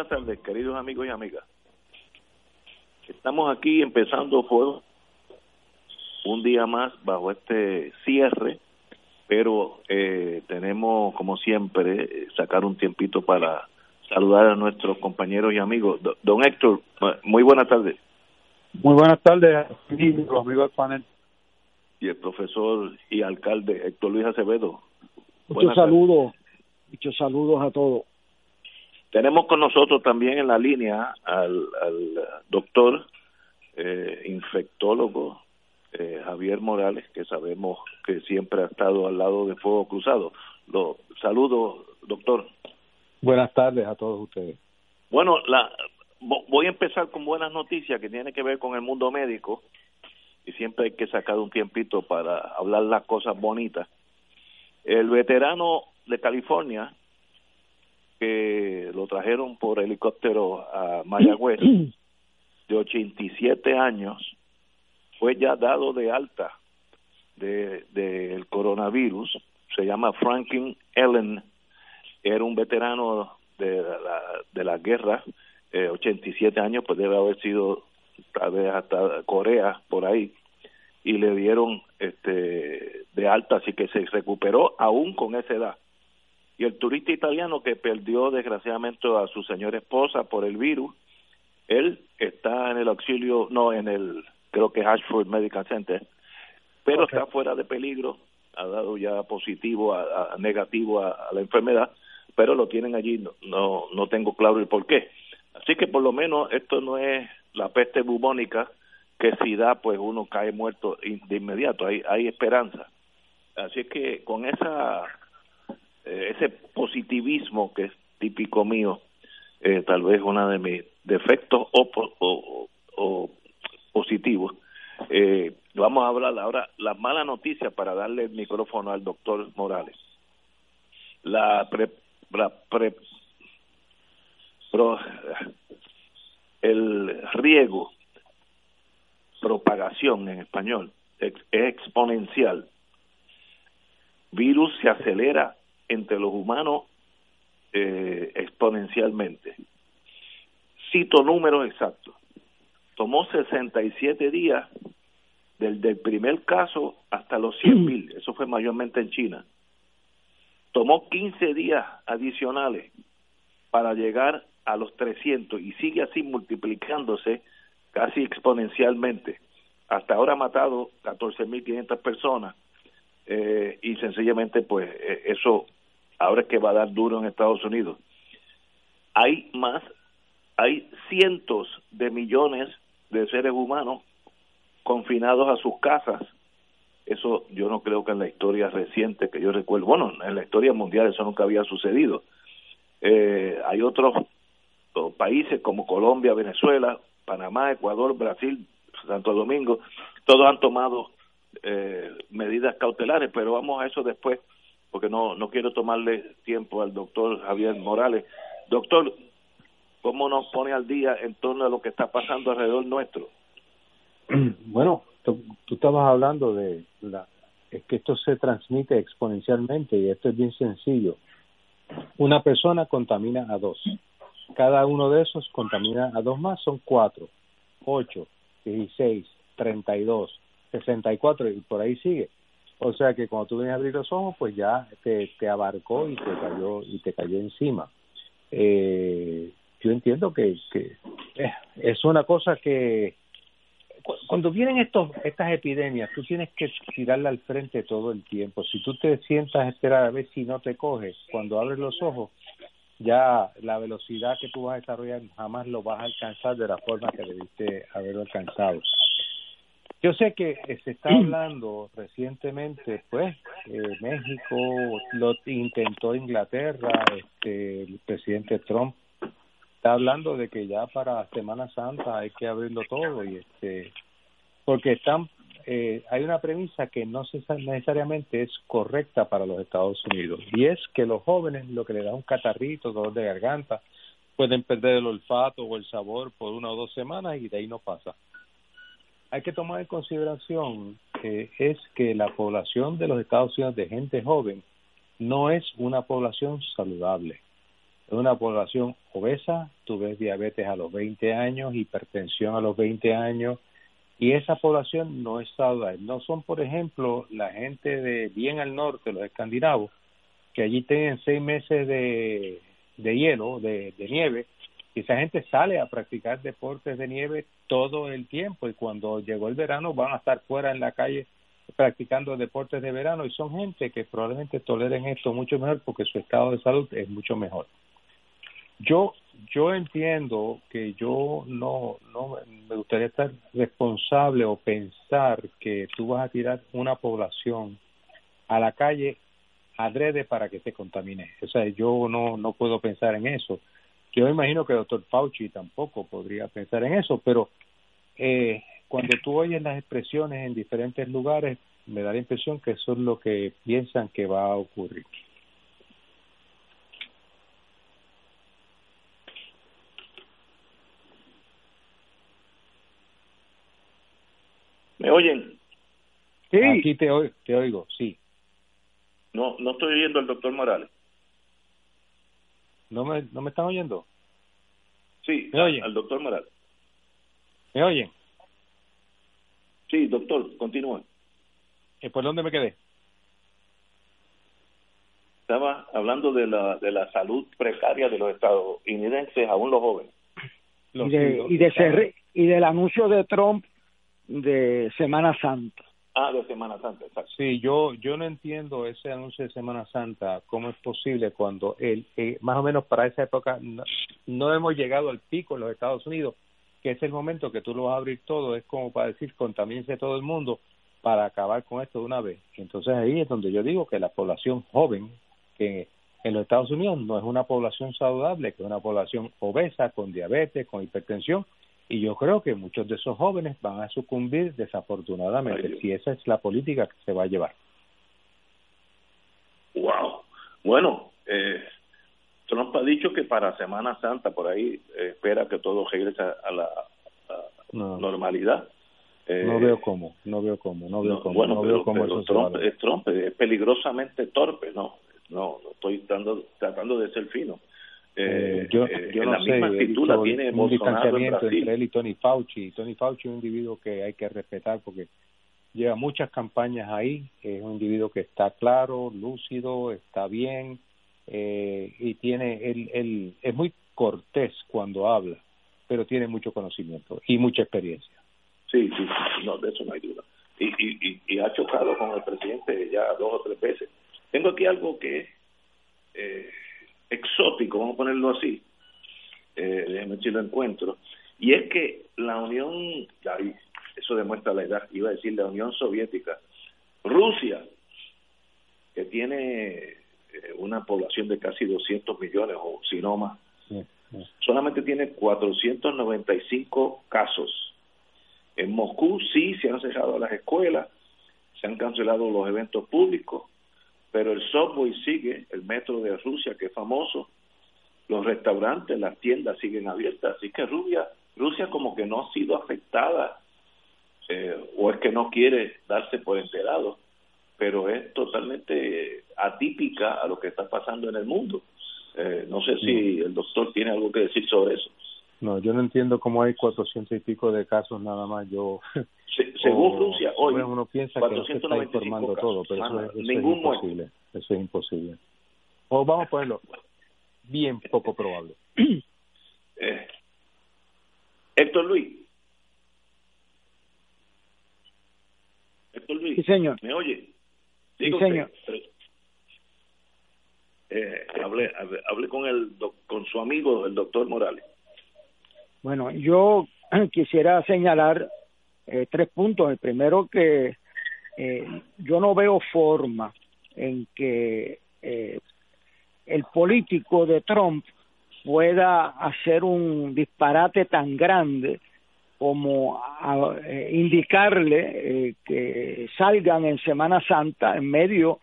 Buenas tardes, queridos amigos y amigas. Estamos aquí empezando fuego un día más bajo este cierre, pero eh, tenemos, como siempre, sacar un tiempito para saludar a nuestros compañeros y amigos. Don Héctor, muy buenas tardes. Muy buenas tardes, amigos, amigos del panel. Y el profesor y alcalde Héctor Luis Acevedo. Muchos saludos, muchos saludos a todos. Tenemos con nosotros también en la línea al, doctor eh, infectólogo eh, Javier Morales, que sabemos que siempre ha estado al lado de Fuego Cruzado. Lo saludo, doctor. Buenas tardes a todos ustedes. Bueno, la, voy a empezar con buenas noticias que tiene que ver con el mundo médico y siempre hay que sacar un tiempito para hablar las cosas bonitas. El veterano de California, que lo trajeron por helicóptero a Mayagüez, de 87 años, fue ya dado de alta del de, coronavirus. Se llama Franklin Ellen, era un veterano de la, de la guerra, eh, 87 años, pues debe haber sido tal vez hasta Corea, por ahí, y le dieron este de alta, así que se recuperó aún con esa edad y el turista italiano que perdió desgraciadamente a su señora esposa por el virus, él está en el auxilio, no en el, creo que Ashford Medical Center, pero está fuera de peligro, ha dado ya positivo, a, negativo a, la enfermedad, pero lo tienen allí, no, no, tengo claro el por qué. Así que por lo menos esto no es la peste bubónica que si da pues uno cae muerto de inmediato, hay, hay esperanza. Así que con esa eh, ese positivismo que es típico mío, eh, tal vez uno de mis defectos o, positivos. Eh, vamos a hablar ahora la mala noticia para darle el micrófono al doctor Morales. La pre, la pre, el riego, propagación en español, es exponencial. Virus se acelera entre los humanos eh, exponencialmente. Cito números exactos. Tomó 67 días del, del primer caso hasta los 100 mil, eso fue mayormente en China. Tomó 15 días adicionales para llegar a los 300 y sigue así multiplicándose casi exponencialmente. Hasta ahora ha matado 14.500 personas eh, y sencillamente pues eh, eso ahora es que va a dar duro en Estados Unidos. Hay más, hay cientos de millones de seres humanos confinados a sus casas. Eso yo no creo que en la historia reciente que yo recuerdo, bueno, en la historia mundial eso nunca había sucedido. Eh, hay otros países como Colombia, Venezuela, Panamá, Ecuador, Brasil, Santo Domingo, todos han tomado eh, medidas cautelares, pero vamos a eso después porque no, no quiero tomarle tiempo al doctor Javier Morales. Doctor, ¿cómo nos pone al día en torno a lo que está pasando alrededor nuestro? Bueno, tú, estabas hablando de la, es que esto se transmite exponencialmente y esto es bien sencillo. Una persona contamina a dos. Cada uno de esos contamina a dos más, son cuatro, ocho, dieciséis, treinta y dos, sesenta y cuatro y por ahí sigue o sea que cuando tú vienes a abrir los ojos, pues ya te, te abarcó y te cayó y te cayó encima. Eh, yo entiendo que, que eh, es una cosa que cuando vienen estos estas epidemias, tú tienes que tirarla al frente todo el tiempo. Si tú te sientas a esperar a ver si no te coges, cuando abres los ojos, ya la velocidad que tú vas a desarrollar jamás lo vas a alcanzar de la forma que debiste haberlo alcanzado. Yo sé que eh, se está hablando recientemente, pues, eh, México lo intentó Inglaterra, este, el presidente Trump está hablando de que ya para Semana Santa hay que abrirlo todo y este porque están eh, hay una premisa que no necesariamente es correcta para los Estados Unidos y es que los jóvenes lo que le da un catarrito, dolor de garganta, pueden perder el olfato o el sabor por una o dos semanas y de ahí no pasa. Hay que tomar en consideración que es que la población de los Estados Unidos de gente joven no es una población saludable. Es una población obesa, tú ves diabetes a los 20 años, hipertensión a los 20 años, y esa población no es saludable. No son, por ejemplo, la gente de bien al norte, los escandinavos, que allí tienen seis meses de, de hielo, de nieve, y esa gente sale a practicar deportes de nieve todo el tiempo y cuando llegó el verano van a estar fuera en la calle practicando deportes de verano y son gente que probablemente toleren esto mucho mejor porque su estado de salud es mucho mejor. Yo yo entiendo que yo no, no me gustaría estar responsable o pensar que tú vas a tirar una población a la calle adrede para que se contamine. O sea, yo no, no puedo pensar en eso. Yo imagino que el doctor Fauci tampoco podría pensar en eso, pero eh, cuando tú oyes las expresiones en diferentes lugares, me da la impresión que eso es lo que piensan que va a ocurrir. ¿Me oyen? Sí. Aquí te, te oigo, sí. No, no estoy oyendo al doctor Morales. ¿No me, ¿No me están oyendo? Sí, ¿Me oyen? al doctor Morales. ¿Me oyen? Sí, doctor, continúa. ¿Y por dónde me quedé? Estaba hablando de la, de la salud precaria de los estadounidenses, aún los jóvenes. y, de, y, de y del anuncio de Trump de Semana Santa. Ah, de Semana Santa, exacto. Sí, yo, yo no entiendo ese anuncio de Semana Santa, cómo es posible cuando el, eh, más o menos para esa época no, hemos llegado al pico en los Estados Unidos, que es el momento que tú lo vas a abrir todo, es como para decir contamínese todo el mundo para acabar con esto de una vez. Entonces ahí es donde yo digo que la población joven, que en los Estados Unidos no es una población saludable, que es una población obesa, con diabetes, con hipertensión, y yo creo que muchos de esos jóvenes van a sucumbir desafortunadamente si esa es la política que se va a llevar. Wow. Bueno, eh, Trump ha dicho que para Semana Santa por ahí eh, espera que todo regrese a la normalidad. no veo eh, cómo, no veo cómo, no veo cómo, no veo cómo eso Trump, es Trump es peligrosamente torpe, no, no, no estoy tratando, tratando de ser fino. Eh, yo, eh, yo no sé, tiene un distanciamiento entre él y Tony Fauci. Tony Fauci es un individuo que hay que respetar porque lleva muchas campañas ahí, es un individuo que está claro, lúcido, está bien eh, y tiene, él, él es muy cortés cuando habla, pero tiene mucho conocimiento y mucha experiencia. Sí, sí, no, de eso no hay duda. Y, y, y, ha chocado con el presidente ya dos o tres veces. Tengo aquí algo que eh, exótico, vamos a ponerlo así, eh, déjame si lo encuentro, y es que la Unión, eso demuestra la edad, iba a decir la Unión Soviética, Rusia, que tiene eh, una población de casi 200 millones o si no más, solamente tiene 495 casos. En Moscú sí se han cerrado las escuelas, se han cancelado los eventos públicos, pero el subway sigue, el metro de Rusia que es famoso, los restaurantes, las tiendas siguen abiertas, así que Rusia, Rusia como que no ha sido afectada eh, o es que no quiere darse por enterado, pero es totalmente atípica a lo que está pasando en el mundo. Eh, no sé si el doctor tiene algo que decir sobre eso. No, yo no entiendo cómo hay cuatrocientos y pico de casos nada más. Yo según Rusia, hoy uno piensa que no se está informando todo, pero eso, es, imposible. Eso es imposible. O vamos a ponerlo bien poco probable. Eh, Héctor Luis. Héctor Luis. Sí, señor. ¿Me oye? sí, señor. Eh, hablé, hablé con el con su amigo el doctor Morales. Bueno, yo quisiera señalar eh, tres puntos. El primero que eh, yo no veo forma en que eh, el político de Trump pueda hacer un disparate tan grande como eh, indicarle eh, que salgan en Semana Santa en medio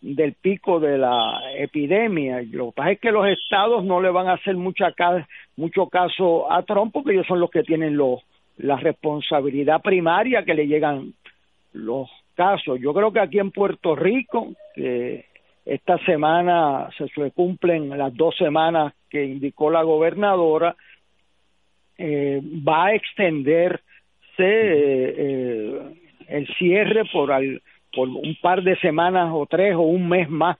del pico de la epidemia. Lo que pasa es que los estados no le van a hacer mucha mucho caso a Trump porque ellos son los que tienen los, la responsabilidad primaria que le llegan los casos. Yo creo que aquí en Puerto Rico, que esta semana se cumplen las dos semanas que indicó la gobernadora, eh, va a extenderse eh, el cierre por, al, por un par de semanas o tres o un mes más,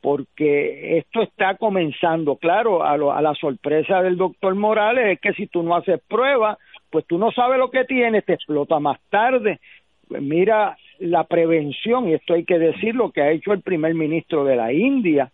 porque esto está comenzando. Claro, a, a la sorpresa del doctor Morales es que si tú no haces pruebas, pues tú no sabes lo que tienes, te explota más tarde. Mira la prevención, y esto hay que decirlo, que ha hecho el primer ministro de la India,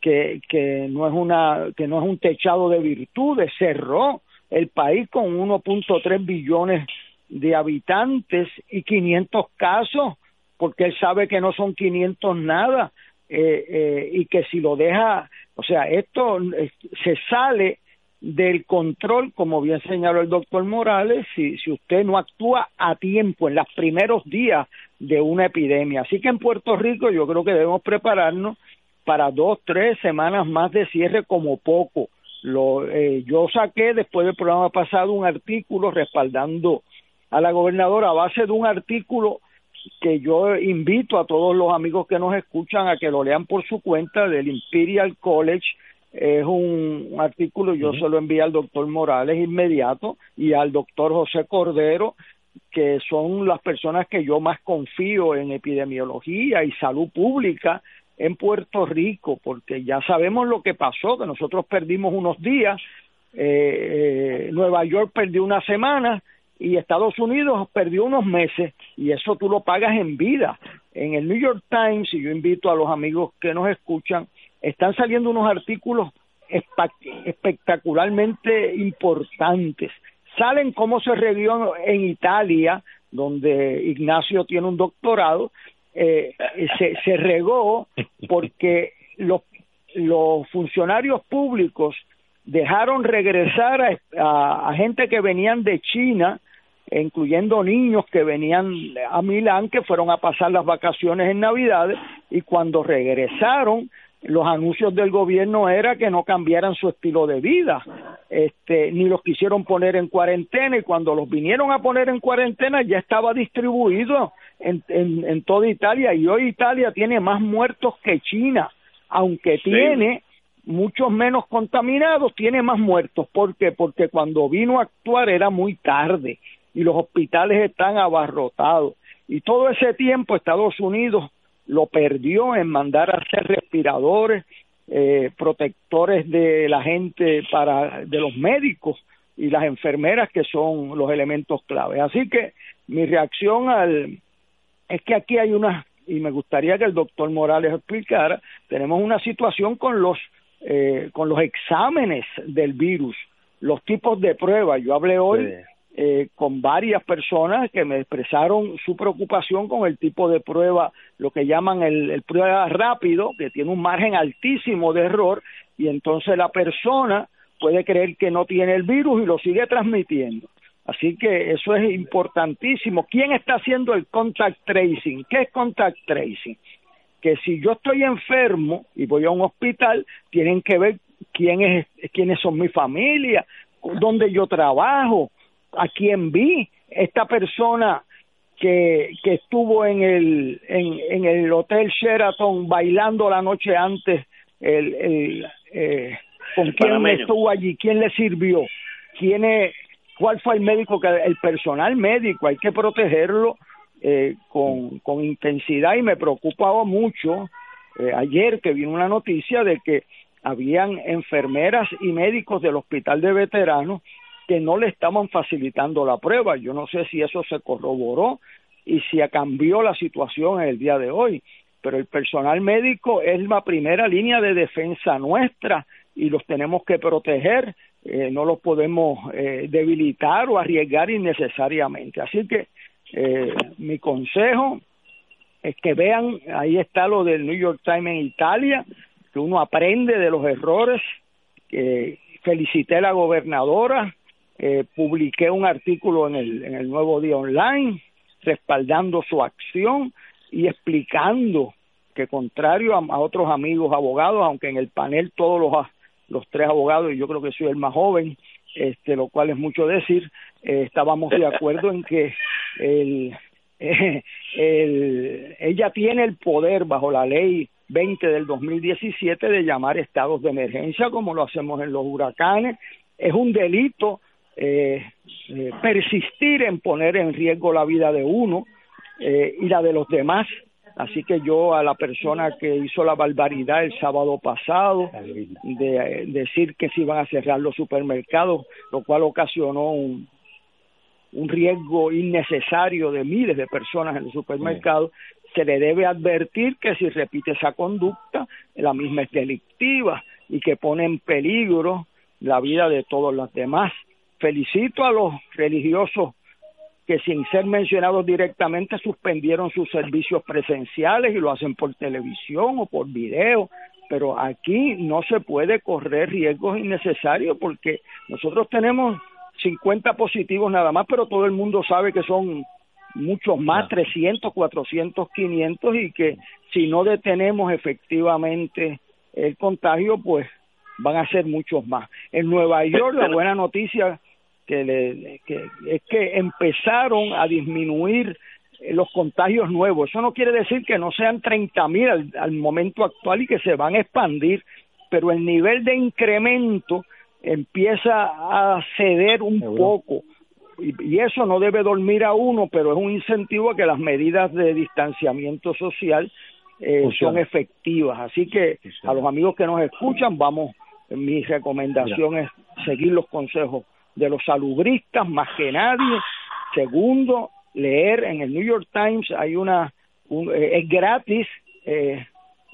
que, que no es una, que no es un techado de virtudes, cerró el país con 1.3 billones de habitantes y 500 casos, porque él sabe que no son 500 nada, eh, eh, y que si lo deja, o sea, esto eh, se sale del control, como bien señaló el doctor Morales, si, si usted no actúa a tiempo en los primeros días de una epidemia. Así que en Puerto Rico yo creo que debemos prepararnos para dos, tres semanas más de cierre como poco. Lo, eh, yo saqué después del programa pasado un artículo respaldando a la gobernadora a base de un artículo que yo invito a todos los amigos que nos escuchan a que lo lean por su cuenta del Imperial College. Es un, artículo, yo se lo envié al doctor Morales inmediato y al doctor José Cordero, que son las personas que yo más confío en epidemiología y salud pública en Puerto Rico, porque ya sabemos lo que pasó, que nosotros perdimos unos días, eh, eh, Nueva York perdió una semana y Estados Unidos perdió unos meses y eso tú lo pagas en vida. En el New York Times, y yo invito a los amigos que nos escuchan, están saliendo unos artículos espectacularmente importantes. Salen cómo se regió en Italia, donde Ignacio tiene un doctorado, eh, se, se regó porque los, los funcionarios públicos dejaron regresar a, a, gente que venían de China, incluyendo niños que venían a Milán, que fueron a pasar las vacaciones en Navidades, y cuando regresaron los anuncios del gobierno era que no cambiaran su estilo de vida, este, ni los quisieron poner en cuarentena y cuando los vinieron a poner en cuarentena ya estaba distribuido en, en, toda Italia y hoy Italia tiene más muertos que China, aunque tiene muchos menos contaminados, tiene más muertos. ¿Por qué? Porque cuando vino a actuar era muy tarde y los hospitales están abarrotados. Y todo ese tiempo Estados Unidos lo perdió en mandar a hacer respiradores, eh, protectores de la gente para de los médicos y las enfermeras que son los elementos clave. Así que mi reacción al es que aquí hay una y me gustaría que el doctor Morales explicara, tenemos una situación con los eh, con los exámenes del virus, los tipos de pruebas. Yo hablé hoy eh, con varias personas que me expresaron su preocupación con el tipo de prueba, lo que llaman el, el prueba rápido, que tiene un margen altísimo de error, y entonces la persona puede creer que no tiene el virus y lo sigue transmitiendo. Así que eso es importantísimo. ¿Quién está haciendo el contact tracing? ¿Qué es contact tracing? Que si yo estoy enfermo y voy a un hospital, tienen que ver quién es, quiénes son mi familia, dónde yo trabajo, a quien vi, esta persona que, que estuvo en el, en, en el Hotel Sheraton bailando la noche antes, el, el, eh, con quién estuvo allí, quién le sirvió, quién es, cuál fue el médico, que el personal médico, hay que protegerlo eh, con, con intensidad y me preocupaba mucho eh, ayer que vino una noticia de que habían enfermeras y médicos del hospital de veteranos que no le estaban facilitando la prueba. Yo no sé si eso se corroboró y si cambió la situación en el día de hoy, pero el personal médico es la primera línea de defensa nuestra y los tenemos que proteger, eh, no los podemos eh, debilitar o arriesgar innecesariamente. Así que eh, mi consejo es que vean, ahí está lo del New York Times en Italia, que uno aprende de los errores que felicité a la gobernadora, eh, publiqué un artículo en el, en el Nuevo Día Online respaldando su acción y explicando que contrario a, otros amigos abogados, aunque en el panel todos los, los tres abogados, y yo creo que soy el más joven, este, lo cual es mucho decir, eh, estábamos de acuerdo en que el, el, ella tiene el poder bajo la ley 20 del 2017 de llamar estados de emergencia como lo hacemos en los huracanes. Es un delito eh, eh, persistir en poner en riesgo la vida de uno eh, y la de los demás. Así que yo a la persona que hizo la barbaridad el sábado pasado de decir que se iban a cerrar los supermercados, lo cual ocasionó un, un riesgo innecesario de miles de personas en el supermercado, se le debe advertir que si repite esa conducta, la misma es delictiva y que pone en peligro la vida de todos los demás. Felicito a los religiosos que sin ser mencionados directamente suspendieron sus servicios presenciales y lo hacen por televisión o por video, pero aquí no se puede correr riesgos innecesarios porque nosotros tenemos 50 positivos nada más, pero todo el mundo sabe que son muchos más, 300, 400, 500 y que si no detenemos efectivamente el contagio, pues van a ser muchos más. En Nueva York la buena noticia que, le, que es que empezaron a disminuir los contagios nuevos. Eso no quiere decir que no sean 30 mil al, al momento actual y que se van a expandir, pero el nivel de incremento empieza a ceder un poco. Y, eso no debe dormir a uno, pero es un incentivo a que las medidas de distanciamiento social eh, son efectivas. Así que a los amigos que nos escuchan, vamos, mi recomendación es seguir los consejos de los salubristas más que nadie. Segundo, leer en el New York Times hay una, eh, es gratis, eh,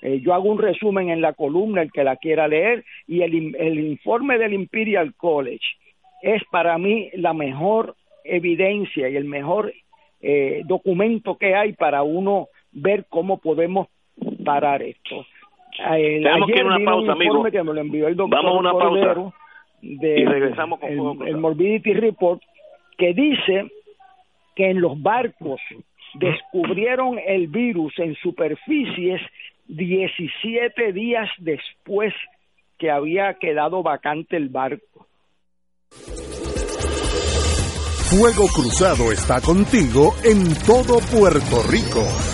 eh, yo hago un resumen en la columna, el que la quiera leer, y el, el informe del Imperial College es para mí la mejor evidencia y el mejor eh, documento que hay para uno ver cómo podemos parar esto. Eh, Tenemos que ir una pausa, amigo. Que me lo envió el doctor Vamos a una pausa de, y regresamos con el, el Morbidity Report que dice que en los barcos descubrieron el virus en superficies 17 días después que había quedado vacante el barco. Fuego Cruzado está contigo en todo Puerto Rico.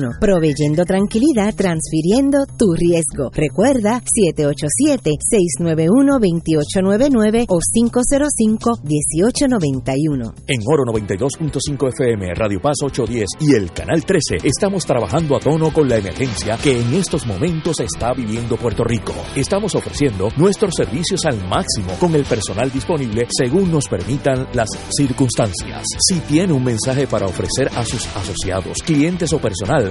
proveyendo tranquilidad, transfiriendo tu riesgo. Recuerda 787-691-2899 o 505-1891. En Oro 92.5 FM, Radio Paz 810 y el Canal 13 estamos trabajando a tono con la emergencia que en estos momentos está viviendo Puerto Rico. Estamos ofreciendo nuestros servicios al máximo con el personal disponible según nos permitan las circunstancias. Si tiene un mensaje para ofrecer a sus asociados, clientes o personal,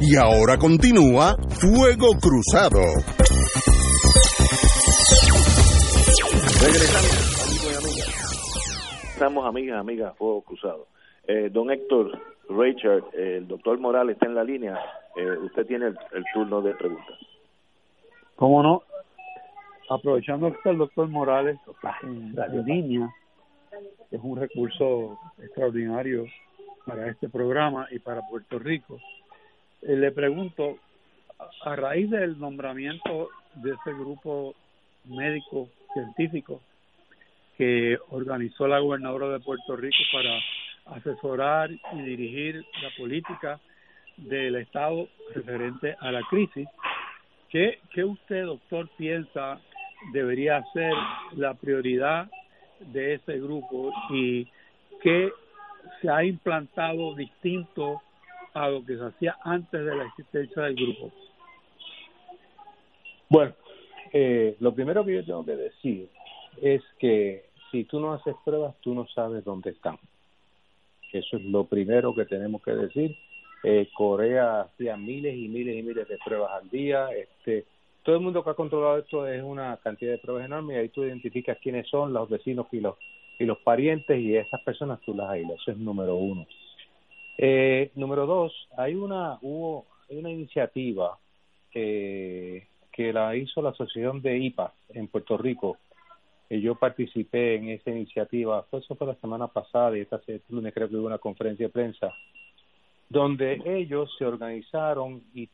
Y ahora continúa Fuego Cruzado. Regresamos, amigos y amigas. Estamos amigas, amigas, Fuego Cruzado. Eh, don Héctor, Richard, eh, el doctor Morales está en la línea. Eh, usted tiene el, el turno de preguntas. ¿Cómo no? Aprovechando que está el doctor Morales en la línea, es un recurso extraordinario para este programa y para Puerto Rico. Eh, le pregunto, a raíz del nombramiento de ese grupo médico científico que organizó la gobernadora de Puerto Rico para asesorar y dirigir la política del Estado referente a la crisis, ¿qué, qué usted, doctor, piensa debería ser la prioridad de ese grupo y qué se ha implantado distinto a lo que se hacía antes de la existencia del grupo? Bueno, eh, lo primero que yo tengo que decir es que si tú no haces pruebas, tú no sabes dónde están. Eso es lo primero que tenemos que decir. Eh, Corea hacía miles y miles y miles de pruebas al día. Este, todo el mundo que ha controlado esto es una cantidad de pruebas enorme y ahí tú identificas quiénes son los vecinos y los y los parientes y esas personas tú las aislas. Eso es número uno. Eh, número dos, hay una hubo hay una iniciativa que, que la hizo la Asociación de IPA en Puerto Rico. Y yo participé en esa iniciativa, eso fue la semana pasada y esta lunes creo que hubo una conferencia de prensa, donde ellos se organizaron y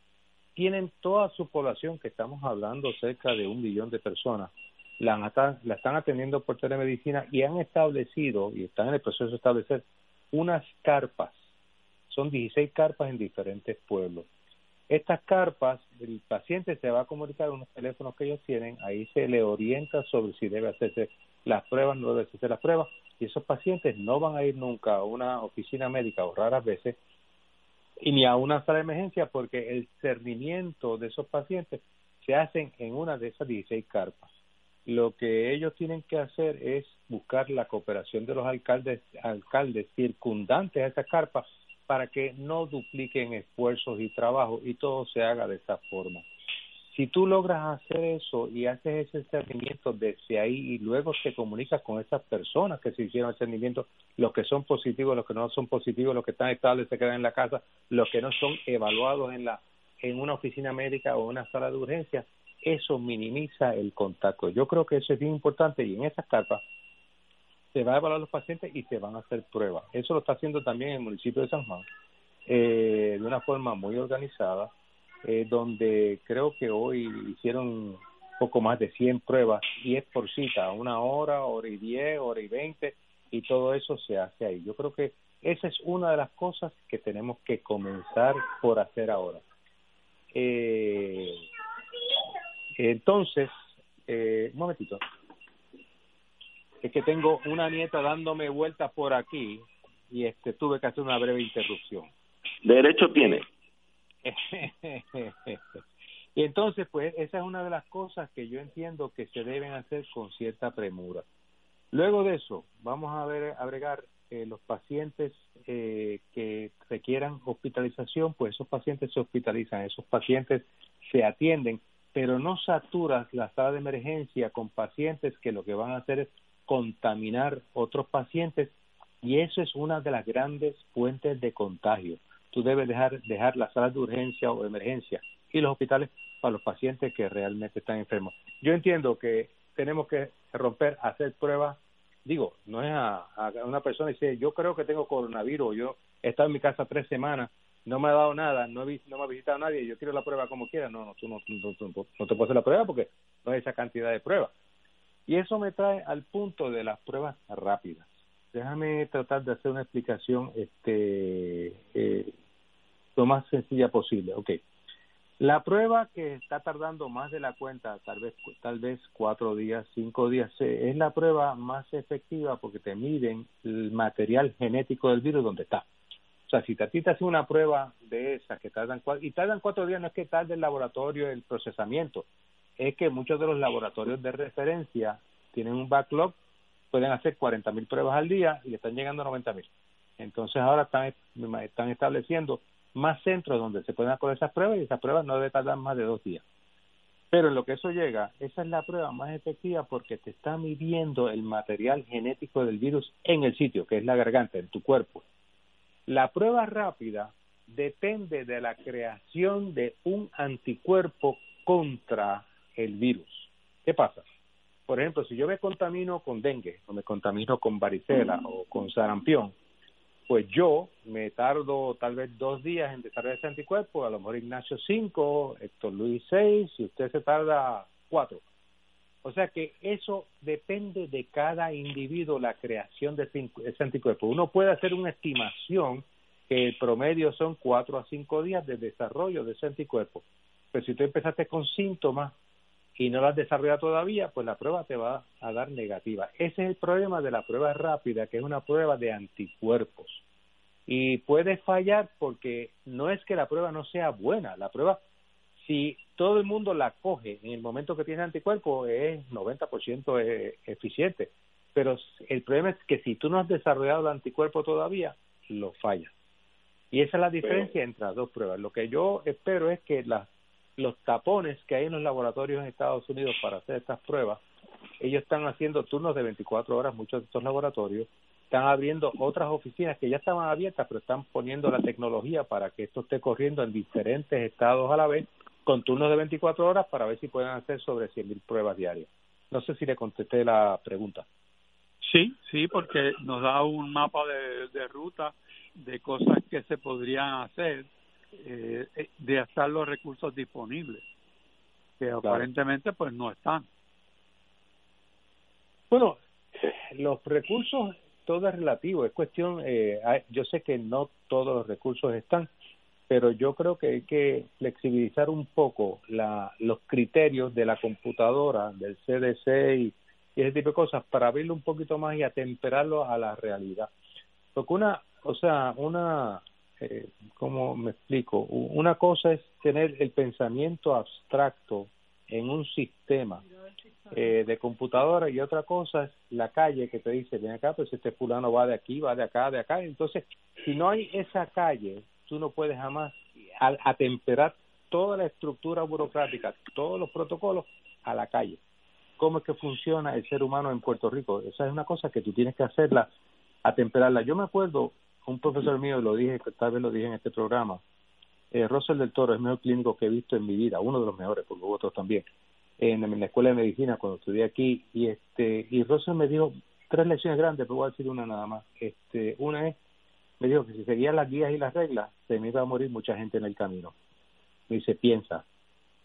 tienen toda su población, que estamos hablando cerca de un millón de personas, la, la están atendiendo por telemedicina y han establecido, y están en el proceso de establecer, unas carpas. Son 16 carpas en diferentes pueblos. Estas carpas, el paciente se va a comunicar a unos teléfonos que ellos tienen, ahí se le orienta sobre si debe hacerse las pruebas, no debe hacerse las pruebas, y esos pacientes no van a ir nunca a una oficina médica o raras veces, y ni a una sala de emergencia, porque el cernimiento de esos pacientes se hacen en una de esas 16 carpas lo que ellos tienen que hacer es buscar la cooperación de los alcaldes, alcaldes circundantes a esa carpa para que no dupliquen esfuerzos y trabajo y todo se haga de esa forma. Si tú logras hacer eso y haces ese seguimiento desde ahí y luego te comunicas con esas personas que se hicieron el seguimiento, los que son positivos, los que no son positivos, los que están estables se quedan en la casa, los que no son evaluados en la en una oficina médica o una sala de urgencia, eso minimiza el contacto. Yo creo que eso es bien importante y en esas carpas se va a evaluar los pacientes y se van a hacer pruebas. Eso lo está haciendo también el municipio de San Juan eh, de una forma muy organizada, eh, donde creo que hoy hicieron poco más de 100 pruebas y es por cita, una hora, hora y diez, hora y veinte y todo eso se hace ahí. Yo creo que esa es una de las cosas que tenemos que comenzar por hacer ahora. Eh, entonces, eh, un momentito. Es que tengo una nieta dándome vueltas por aquí y este tuve que hacer una breve interrupción. Derecho tiene. y entonces, pues, esa es una de las cosas que yo entiendo que se deben hacer con cierta premura. Luego de eso, vamos a ver, agregar eh, los pacientes eh, que requieran hospitalización, pues esos pacientes se hospitalizan, esos pacientes se atienden pero no saturas la sala de emergencia con pacientes que lo que van a hacer es contaminar otros pacientes y eso es una de las grandes fuentes de contagio. Tú debes dejar, dejar las salas de urgencia o emergencia y los hospitales para los pacientes que realmente están enfermos. Yo entiendo que tenemos que romper, hacer pruebas. Digo, no es a, a una persona y dice, yo creo que tengo coronavirus, yo he estado en mi casa tres semanas no me ha dado nada, no, he, no me ha visitado nadie, yo quiero la prueba como quiera, no, no, tú no, no, te puedes hacer la prueba porque no hay esa cantidad de pruebas. Y eso me trae al punto de las pruebas rápidas. déjame tratar de hacer una explicación este eh, lo más sencilla posible. Ok. La prueba que está tardando más de la cuenta, tal vez, tal vez cuatro días, cinco días, eh, es la prueba más efectiva porque te miden el material genético del virus donde está. O sea, si a ti te hacen una prueba de esas que tardan cuatro, y tardan cuatro días, no es que tarde el laboratorio el procesamiento, es que muchos de los laboratorios de referencia tienen un backlog, pueden hacer 40 mil pruebas al día y le están llegando a 90 mil. Entonces ahora están, están estableciendo más centros donde se pueden hacer esas pruebas y esas pruebas no deben tardar más de dos días. Pero en lo que eso llega, esa es la prueba más efectiva porque te está midiendo el material genético del virus en el sitio, que es la garganta, en tu cuerpo. La prueba rápida depende de la creación de un anticuerpo contra el virus. ¿Qué pasa? Por ejemplo, si yo me contamino con dengue o me contamino con varicela o con sarampión, pues yo me tardo tal vez dos días en desarrollar ese anticuerpo, a lo mejor Ignacio cinco, Héctor Luis seis, y usted se tarda cuatro. O sea que eso depende de cada individuo la creación de ese anticuerpo. Uno puede hacer una estimación que el promedio son cuatro a cinco días de desarrollo de ese anticuerpo. Pero si tú empezaste con síntomas y no lo has desarrollado todavía, pues la prueba te va a dar negativa. Ese es el problema de la prueba rápida, que es una prueba de anticuerpos. Y puede fallar porque no es que la prueba no sea buena, la prueba, si todo el mundo la coge en el momento que tiene anticuerpos, es 90% e-, eficiente. Pero el problema es que si tú no has desarrollado el anticuerpo todavía, lo fallas. Y esa es la diferencia entre las dos pruebas. Lo que yo espero es que las los tapones que hay en los laboratorios en Estados Unidos para hacer estas pruebas, ellos están haciendo turnos de 24 horas, muchos de estos laboratorios, están abriendo otras oficinas que ya estaban abiertas, pero están poniendo la tecnología para que esto esté corriendo en diferentes estados a la vez, con turnos de 24 horas para ver si pueden hacer sobre 100.000 pruebas diarias. No sé si le contesté la pregunta. Sí, sí, porque nos da un mapa de, de ruta de cosas que se podrían hacer eh, eh, de estar los recursos disponibles, que aparentemente pues no están. Bueno, los recursos, todo es relativo, es cuestión, eh, yo sé que no todos los recursos están, pero yo creo que hay que flexibilizar un poco la, los criterios de la computadora, del CDC y, y ese tipo de cosas para abrirlo un poquito más y atemperarlo a la realidad. Porque una, o sea, una eh, ¿cómo me explico? Una cosa es tener el pensamiento abstracto en un sistema eh, de computadora y otra cosa es la calle que te dice, ven acá, pues este fulano va de aquí, va de acá, de acá. Entonces, si no hay esa calle, tú no puedes jamás atemperar toda la estructura burocrática, todos los protocolos a la calle. ¿Cómo es que funciona el ser humano en Puerto Rico? Esa es una cosa que tú tienes que hacerla, atemperarla. Yo me acuerdo un profesor mío, lo dije, tal vez lo dije en este programa, eh, Rosel del Toro es el mejor clínico que he visto en mi vida, uno de los mejores, porque hubo otros también, en, la escuela de medicina cuando estudié aquí, y este y Rosel me dijo tres lecciones grandes, pero voy a decir una nada más. Este, una es, me dijo que si seguían las guías y las reglas, se me iba a morir mucha gente en el camino. Me dice, piensa,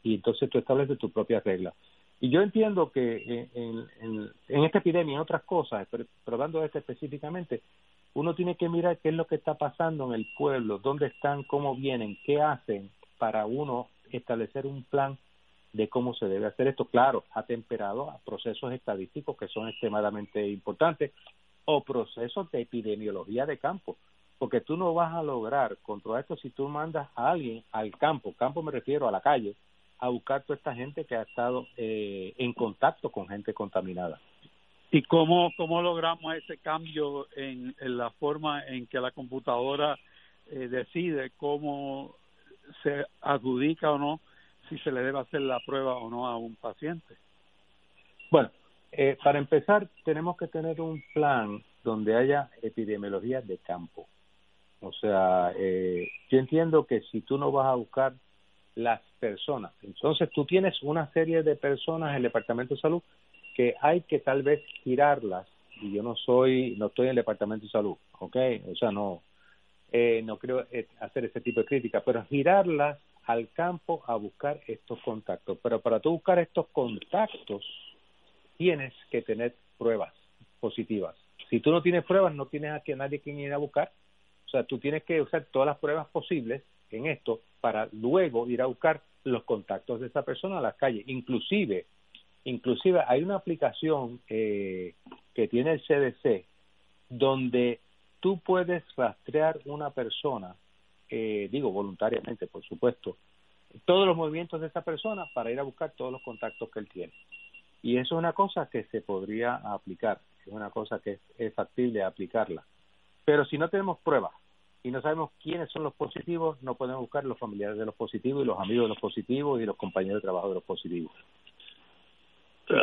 y entonces tú estableces tus propias reglas. Y yo entiendo que en, en, en esta epidemia en otras cosas, pero, pero hablando de esto específicamente, uno tiene que mirar qué es lo que está pasando en el pueblo, dónde están, cómo vienen, qué hacen para uno establecer un plan de cómo se debe hacer esto. Claro, atemperado a procesos estadísticos que son extremadamente importantes o procesos de epidemiología de campo, porque tú no vas a lograr controlar esto si tú mandas a alguien al campo, campo me refiero a la calle, a buscar toda esta gente que ha estado eh, en contacto con gente contaminada. ¿Y cómo, cómo logramos ese cambio en, la forma en que la computadora eh, decide cómo se adjudica o no si se le debe hacer la prueba o no a un paciente? Bueno, eh, para empezar, tenemos que tener un plan donde haya epidemiología de campo. O sea, eh, yo entiendo que si tú no vas a buscar las personas, entonces tú tienes una serie de personas en el Departamento de Salud que hay que tal vez girarlas y yo no soy no estoy en el departamento de salud ¿ok? o sea no eh, no creo eh, hacer ese tipo de crítica pero girarlas al campo a buscar estos contactos pero para tú buscar estos contactos tienes que tener pruebas positivas Si tú no tienes pruebas, no tienes a nadie quien ir a buscar. O sea, tú tienes que usar todas las pruebas posibles en esto para luego ir a buscar los contactos de esa persona a la calle. Inclusive, inclusive hay una aplicación eh, que tiene el CDC donde tú puedes rastrear una persona, eh, digo voluntariamente, por supuesto, todos los movimientos de esa persona para ir a buscar todos los contactos que él tiene. Y eso es una cosa que se podría aplicar, es una cosa que es factible aplicarla. Pero si no tenemos pruebas y no sabemos quiénes son los positivos, no podemos buscar los familiares de los positivos y los amigos de los positivos y los compañeros de trabajo de los positivos.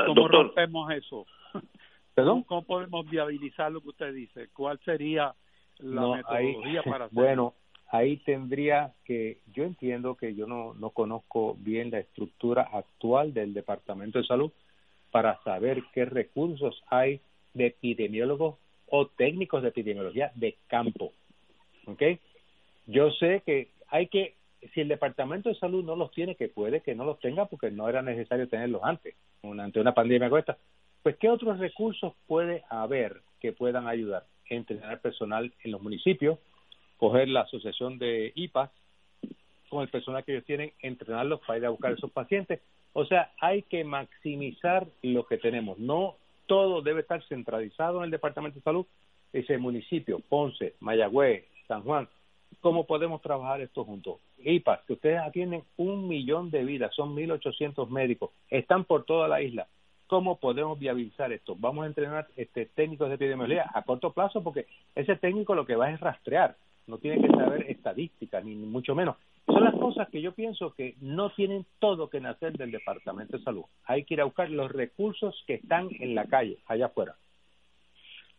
¿Cómo rompemos eso? ¿Perdón? ¿Cómo podemos viabilizar lo que usted dice? ¿Cuál sería la metodología para hacerlo? Bueno, ahí tendría que, yo entiendo que yo no, no conozco bien la estructura actual del Departamento de Salud para saber qué recursos hay de epidemiólogos o técnicos de epidemiología de campo. ¿Ok? Yo sé que hay que, si el Departamento de Salud no los tiene, que puede que no los tenga porque no era necesario tenerlos antes, ante una pandemia como esta, pues ¿qué otros recursos puede haber que puedan ayudar? Entrenar personal en los municipios, coger la asociación de IPAS con el personal que ellos tienen, entrenarlos para ir a buscar esos pacientes. O sea, hay que maximizar lo que tenemos. No todo debe estar centralizado en el Departamento de Salud, ese municipio, Ponce, Mayagüez, San Juan. ¿Cómo podemos trabajar esto juntos? IPAS, que ustedes atienden un millón de vidas, son 1.800 médicos, están por toda la isla. ¿Cómo podemos viabilizar esto? Vamos a entrenar este, técnicos de epidemiología a corto plazo porque ese técnico lo que va es rastrear, no tiene que saber estadísticas, ni mucho menos. Son las cosas que yo pienso que no tienen todo que nacer del Departamento de Salud. Hay que ir a buscar los recursos que están en la calle, allá afuera.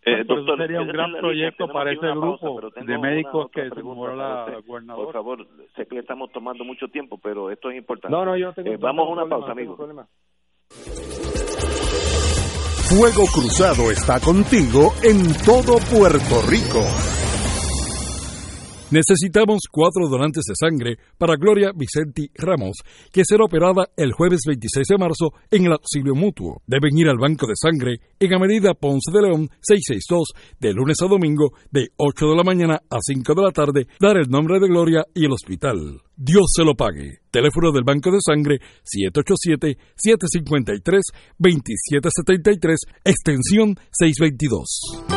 Eh, doctor, sería un gran proyecto para ese grupo de médicos que se la gobernadora. Por favor, sé que le estamos tomando mucho tiempo, pero esto es importante. No, no, yo tengo, eh, Vamos a una pausa, amigo. Fuego Cruzado está contigo en todo Puerto Rico. Necesitamos cuatro donantes de sangre para Gloria Vicenti Ramos, que será operada el jueves 26 de marzo en el auxilio mutuo. Deben ir al banco de sangre en Avenida Ponce de León 662 de lunes a domingo de 8 de la mañana a 5 de la tarde, dar el nombre de Gloria y el hospital. Dios se lo pague. Teléfono del Banco de Sangre 787-753-2773, extensión 622.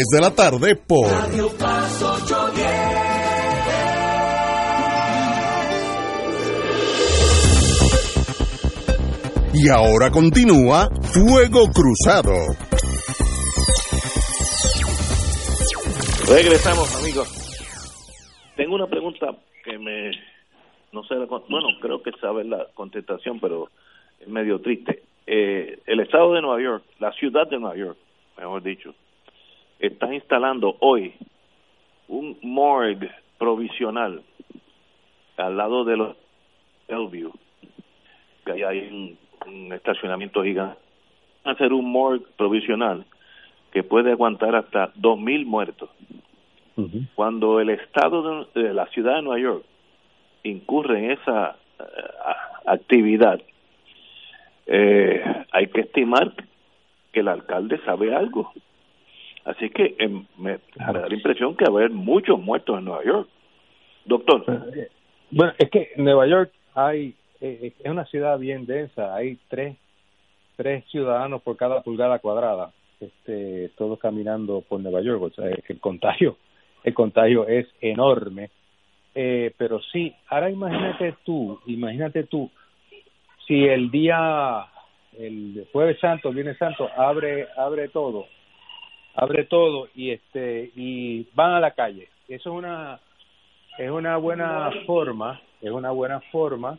de la tarde por Radio Paz 810. Y ahora continúa Fuego Cruzado. Regresamos, amigos. Tengo una pregunta que me no sé, bueno, creo que sabe la contestación, pero es medio triste. Eh, el estado de Nueva York, la ciudad de Nueva York, mejor dicho, está instalando hoy un morgue provisional al lado de los Bellevue, que ahí hay un, estacionamiento gigante. Hacer un morgue provisional que puede aguantar hasta 2.000 muertos. Cuando el estado de, la ciudad de Nueva York incurre en esa eh, actividad, eh, hay que estimar que el alcalde sabe algo. Así que em, me, da la impresión que va a haber muchos muertos en Nueva York. Doctor. Bueno, es que en Nueva York hay, eh, eh, es una ciudad bien densa, hay tres, tres ciudadanos por cada pulgada cuadrada, este, todos caminando por Nueva York, o sea, el contagio, el contagio es enorme. Eh, pero sí, ahora imagínate tú, imagínate tú, si el día, el jueves santo, viernes santo, abre, abre todo, abre todo y este, y van a la calle. Eso es una, es una buena forma, es una buena forma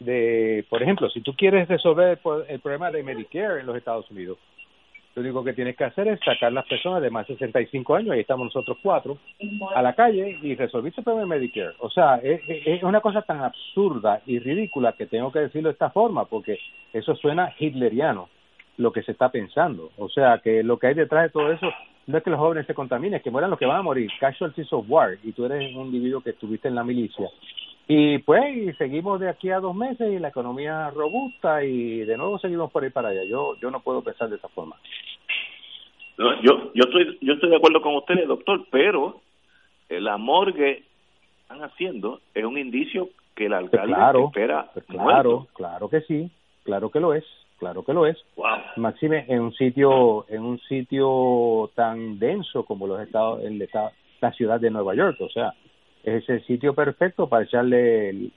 de, por ejemplo, si tú quieres resolver el, problema de Medicare en los Estados Unidos, lo único que tienes que hacer es sacar las personas de más de 65 años, ahí estamos nosotros cuatro, a la calle y resolver el problema de Medicare. O sea, es, es, una cosa tan absurda y ridícula que tengo que decirlo de esta forma, porque eso suena hitleriano, lo que se está pensando. O sea, que lo que hay detrás de todo eso no es que los jóvenes se contaminen, es que mueran los que van a morir, casualties of war, y tú eres un individuo que estuviste en la milicia. Y pues seguimos de aquí a dos meses y la economía robusta y de nuevo seguimos por ahí para allá. Yo yo no puedo pensar de esa forma. yo yo estoy yo estoy de acuerdo con ustedes, doctor, pero la morgue están haciendo es un indicio que el alcalde claro, espera. Claro, claro que sí, claro que lo es claro que lo es. Maxime, en un sitio, en un sitio tan denso como los estados, el estado, la ciudad de Nueva York, o sea, es el sitio perfecto para echarle el,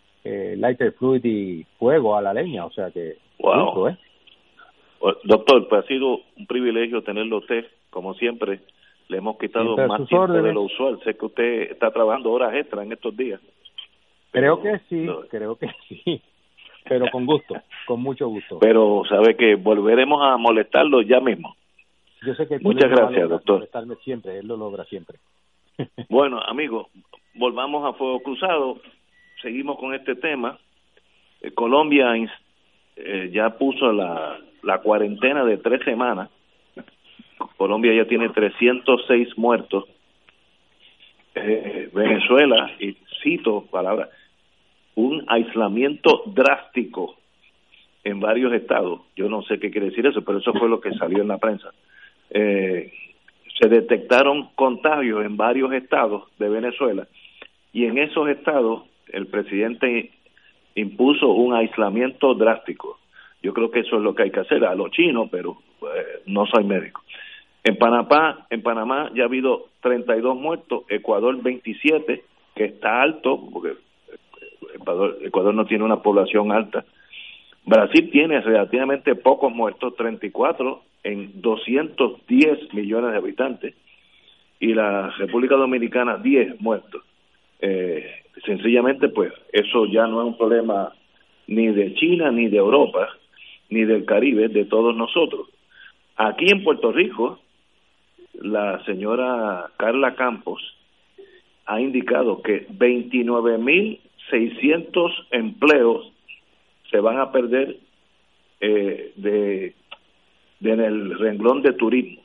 lighter fluid y fuego a la leña, o sea que, wow. ¿eh? Doctor, pues ha sido un privilegio tenerlo usted, como siempre. Le hemos quitado más tiempo de lo usual. Sé que usted está trabajando horas extra en estos días. Creo que sí, creo que sí pero con gusto, con mucho gusto. Pero sabe que volveremos a molestarlo ya mismo. Yo sé que Muchas gracias, doctor. Molestarme siempre, él lo logra siempre. bueno, amigos, volvamos a Fuego Cruzado. Seguimos con este tema. Eh, Colombia eh, ya puso la, la cuarentena de tres semanas. Colombia ya tiene 306 muertos. Eh, Venezuela, y cito palabras, un aislamiento drástico en varios estados. Yo no sé qué quiere decir eso, pero eso fue lo que salió en la prensa. Eh, se detectaron contagios en varios estados de Venezuela y en esos estados el presidente impuso un aislamiento drástico. Yo creo que eso es lo que hay que hacer a los chinos, pero eh, no soy médico. En Panamá, en Panamá ya ha habido 32 muertos, Ecuador 27, que está alto, porque Ecuador, no tiene una población alta. Brasil tiene relativamente pocos muertos, 34 en 210 millones de habitantes, y la República Dominicana 10 muertos. Eh, sencillamente, pues eso ya no es un problema ni de China, ni de Europa, ni del Caribe, de todos nosotros. Aquí en Puerto Rico, la señora Carla Campos ha indicado que 29 mil 600 empleos se van a perder eh, de, en el renglón de turismo.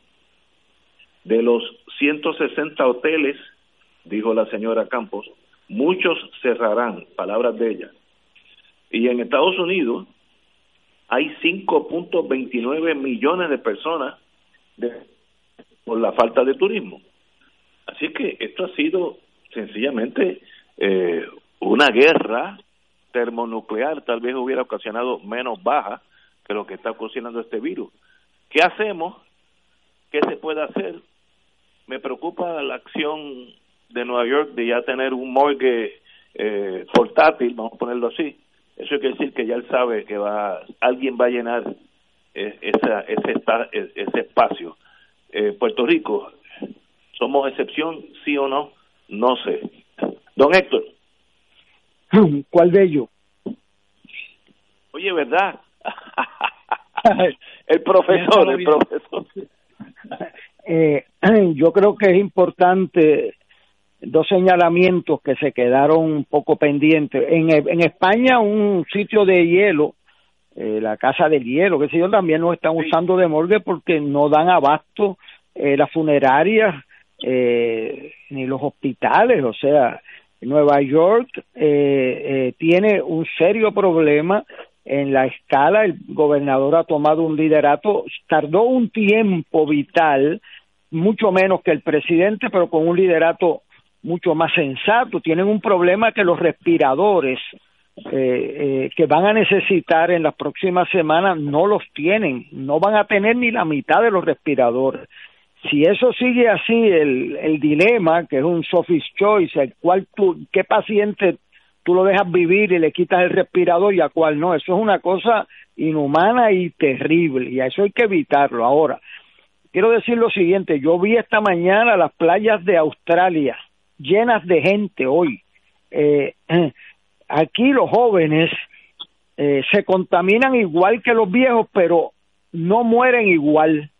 De los 160 hoteles, dijo la señora Campos, muchos cerrarán, palabras de ella. Y en Estados Unidos hay 5.29 millones de personas por la falta de turismo. Así que esto ha sido sencillamente eh, una guerra termonuclear tal vez hubiera ocasionado menos baja que lo que está ocasionando este virus. ¿Qué hacemos? ¿Qué se puede hacer? Me preocupa la acción de Nueva York de ya tener un morgue eh, portátil, vamos a ponerlo así. Eso quiere decir que ya él sabe que va alguien va a llenar eh, esa, ese, ese espacio. Eh, Puerto Rico, ¿somos excepción, sí o no? No sé. Don Héctor. ¿Cuál de ellos? Oye, ¿verdad? el profesor, el profesor. Eh, yo creo que es importante dos señalamientos que se quedaron un poco pendientes. En, en España, un sitio de hielo, eh, la casa del hielo, que sé yo, también lo están usando de morgue porque no dan abasto eh, las funerarias eh, ni los hospitales, o sea, Nueva York eh, eh, tiene un serio problema en la escala, el gobernador ha tomado un liderato, tardó un tiempo vital, mucho menos que el presidente, pero con un liderato mucho más sensato. Tienen un problema que los respiradores eh, eh, que van a necesitar en las próximas semanas no los tienen, no van a tener ni la mitad de los respiradores. Si eso sigue así, el, el dilema, que es un sophist choice, el cual tú, qué paciente tú lo dejas vivir y le quitas el respirador y a cuál no, eso es una cosa inhumana y terrible y a eso hay que evitarlo. Ahora, quiero decir lo siguiente, yo vi esta mañana las playas de Australia llenas de gente hoy. Eh, aquí los jóvenes eh, se contaminan igual que los viejos, pero no mueren igual.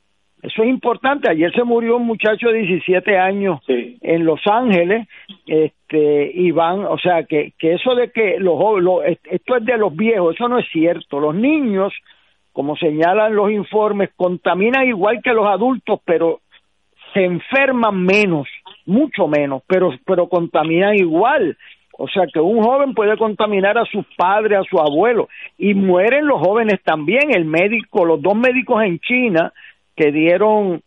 Eso es importante. Ayer se murió un muchacho de 17 años en Los Ángeles, este, y van, o sea, que, que eso de que los jóvenes, esto es de los viejos, eso no es cierto. Los niños, como señalan los informes, contaminan igual que los adultos, pero se enferman menos, mucho menos, pero, pero contaminan igual. O sea que un joven puede contaminar a su padre, a su abuelo, y mueren los jóvenes también. El médico, los dos médicos en China que dieron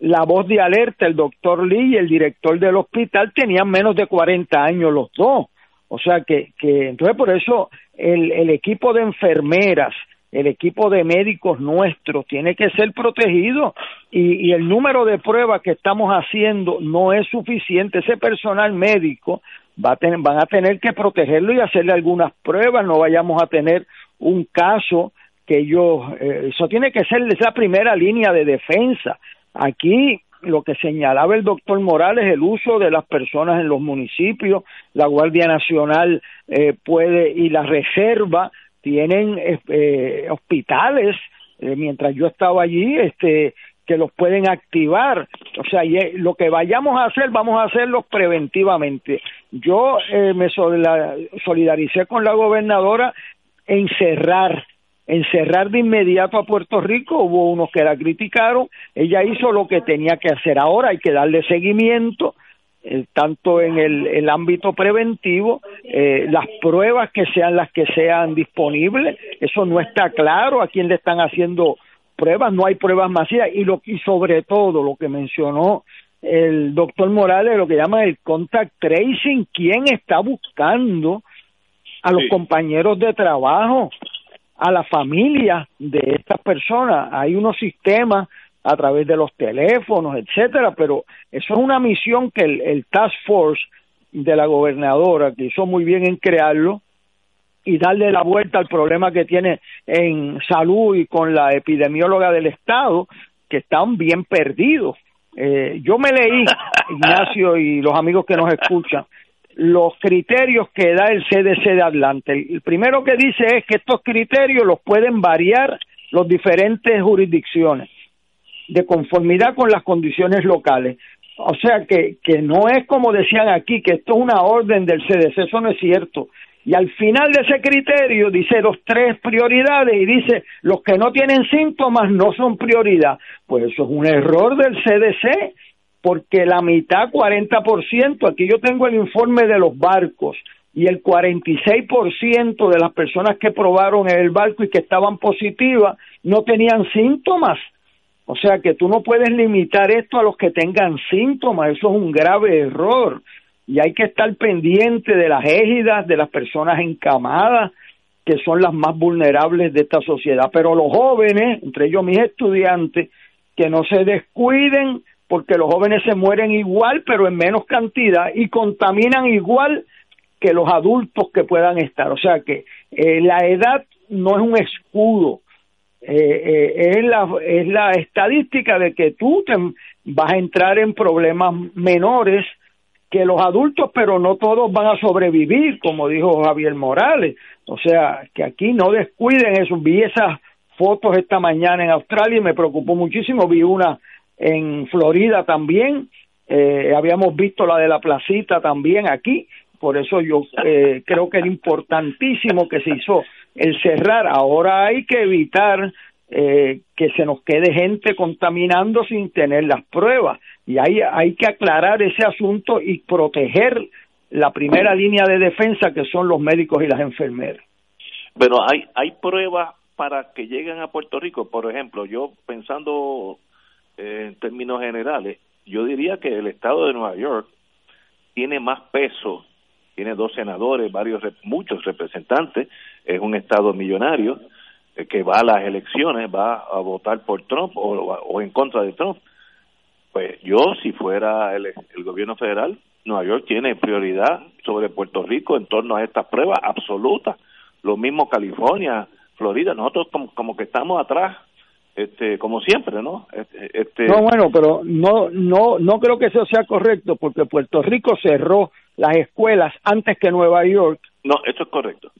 la voz de alerta, el doctor Lee y el director del hospital, tenían menos de 40 años los dos. O sea que, que entonces por eso el, equipo de enfermeras, el equipo de médicos nuestros tiene que ser protegido y, y, el número de pruebas que estamos haciendo no es suficiente. Ese personal médico va a tener, van a tener que protegerlo y hacerle algunas pruebas, no vayamos a tener un caso que ellos, eh, eso tiene que ser esa primera línea de defensa. Aquí lo que señalaba el doctor Morales, el uso de las personas en los municipios, la Guardia Nacional eh, puede y la Reserva tienen eh, hospitales, mientras yo estaba allí, este que los pueden activar. O sea, lo que vayamos a hacer, vamos a hacerlo preventivamente. Yo me solidaricé con la gobernadora en cerrar encerrar de inmediato a Puerto Rico, hubo unos que la criticaron, ella hizo lo que tenía que hacer ahora, hay que darle seguimiento, eh, tanto en el, ámbito preventivo, eh, las pruebas que sean las que sean disponibles, eso no está claro a quién le están haciendo pruebas, no hay pruebas masivas y, lo, y sobre todo lo que mencionó el doctor Morales, lo que llama el contact tracing, quién está buscando a los compañeros de trabajo, a la familia de estas personas. Hay unos sistemas a través de los teléfonos, etcétera, pero eso es una misión que el, Task Force de la gobernadora, que hizo muy bien en crearlo, y darle la vuelta al problema que tiene en salud y con la epidemióloga del Estado, que están bien perdidos. Eh, yo me leí, Ignacio y los amigos que nos escuchan, los criterios que da el CDC de Atlanta. El primero que dice es que estos criterios los pueden variar los diferentes jurisdicciones de conformidad con las condiciones locales. O sea que, que no es como decían aquí, que esto es una orden del CDC, eso no es cierto. Y al final de ese criterio dice los tres prioridades y dice los que no tienen síntomas no son prioridad. Pues eso es un error del CDC porque la mitad, 40%, aquí yo tengo el informe de los barcos, y el 46% de las personas que probaron el barco y que estaban positivas no tenían síntomas. O sea que tú no puedes limitar esto a los que tengan síntomas, eso es un grave error. Y hay que estar pendiente de las égidas, de las personas encamadas, que son las más vulnerables de esta sociedad. Pero los jóvenes, entre ellos mis estudiantes, que no se descuiden porque los jóvenes se mueren igual, pero en menos cantidad y contaminan igual que los adultos que puedan estar. O sea que eh, la edad no es un escudo, eh, eh, es, la, es la estadística de que tú te vas a entrar en problemas menores que los adultos, pero no todos van a sobrevivir, como dijo Javier Morales. O sea, que aquí no descuiden eso. Vi esas fotos esta mañana en Australia y me preocupó muchísimo. Vi una en Florida también, eh, habíamos visto la de la placita también aquí, por eso yo eh, creo que era importantísimo que se hizo el cerrar. Ahora hay que evitar eh, que se nos quede gente contaminando sin tener las pruebas y hay, hay que aclarar ese asunto y proteger la primera línea de defensa que son los médicos y las enfermeras. Pero hay, hay pruebas para que lleguen a Puerto Rico. Por ejemplo, yo pensando en términos generales, yo diría que el estado de Nueva York tiene más peso, tiene dos senadores, varios, muchos representantes, es un estado millonario eh, que va a las elecciones, va a votar por Trump o, en contra de Trump. Pues yo, si fuera el, el gobierno federal, Nueva York tiene prioridad sobre Puerto Rico en torno a estas pruebas absolutas. Lo mismo California, Florida, nosotros como, como que estamos atrás este como siempre no este, este, no bueno pero no no no creo que eso sea correcto porque Puerto Rico cerró las escuelas antes que Nueva York. No eso es correcto.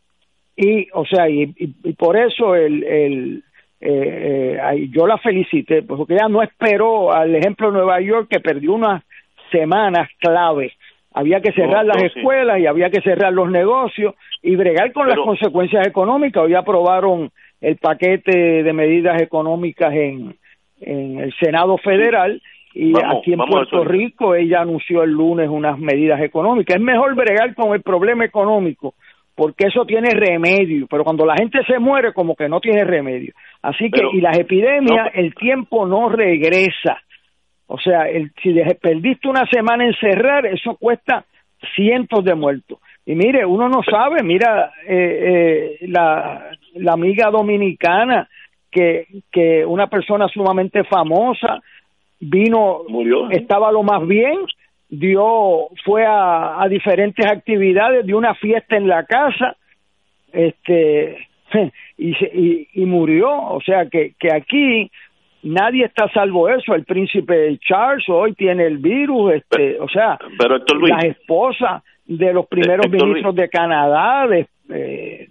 Y o sea y, y, por eso el, el eh, eh, yo la felicité pues, porque ella no esperó al ejemplo de Nueva York que perdió unas semanas clave. Había que cerrar las escuelas y había que cerrar los negocios y bregar con las consecuencias económicas. Hoy aprobaron el paquete de medidas económicas en, en el Senado Federal y aquí en Puerto Rico ella anunció el lunes unas medidas económicas. Es mejor bregar con el problema económico porque eso tiene remedio, pero cuando la gente se muere como que no tiene remedio. Así que, y las epidemias, el tiempo no regresa. O sea, el, si perdiste una semana en cerrar, eso cuesta cientos de muertos. Y mire, uno no sabe, mira, eh, eh, la, la amiga dominicana, que, que una persona sumamente famosa, vino, Murió, estaba lo más bien, dio, fue a, a diferentes actividades, dio una fiesta en la casa, este, y, y, y murió, o sea que, que aquí nadie está salvo eso. El príncipe Charles hoy tiene el virus, este, o sea, pero la esposa de los primeros ministros de Canadá, de, eh,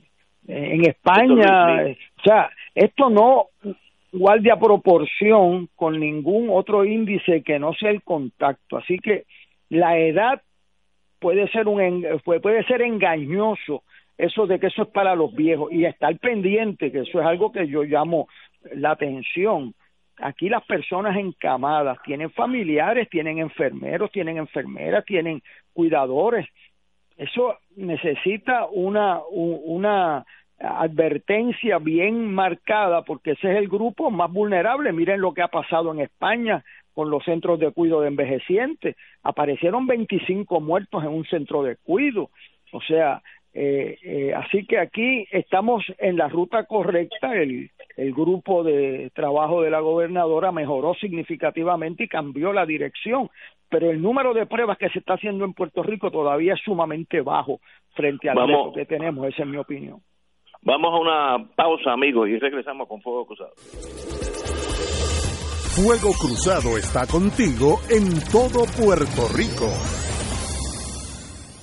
en España, o sea, esto no guarda proporción con ningún otro índice que no sea el contacto. Así que la edad puede ser un puede ser engañoso eso de que eso es para los viejos y estar pendiente que eso es algo que yo llamo la atención. Aquí las personas encamadas tienen familiares, tienen enfermeros, tienen enfermeras, tienen cuidadores. Eso necesita una, una advertencia bien marcada porque ese es el grupo más vulnerable. Miren lo que ha pasado en España con los centros de cuidado de envejecientes. Aparecieron 25 muertos en un centro de cuidado. O sea, eh, eh, así que aquí estamos en la ruta correcta. El, el grupo de trabajo de la gobernadora mejoró significativamente y cambió la dirección, pero el número de pruebas que se está haciendo en Puerto Rico todavía es sumamente bajo frente al reto que tenemos, esa es mi opinión. Vamos a una pausa, amigos, y regresamos con Fuego Cruzado. Fuego Cruzado está contigo en todo Puerto Rico.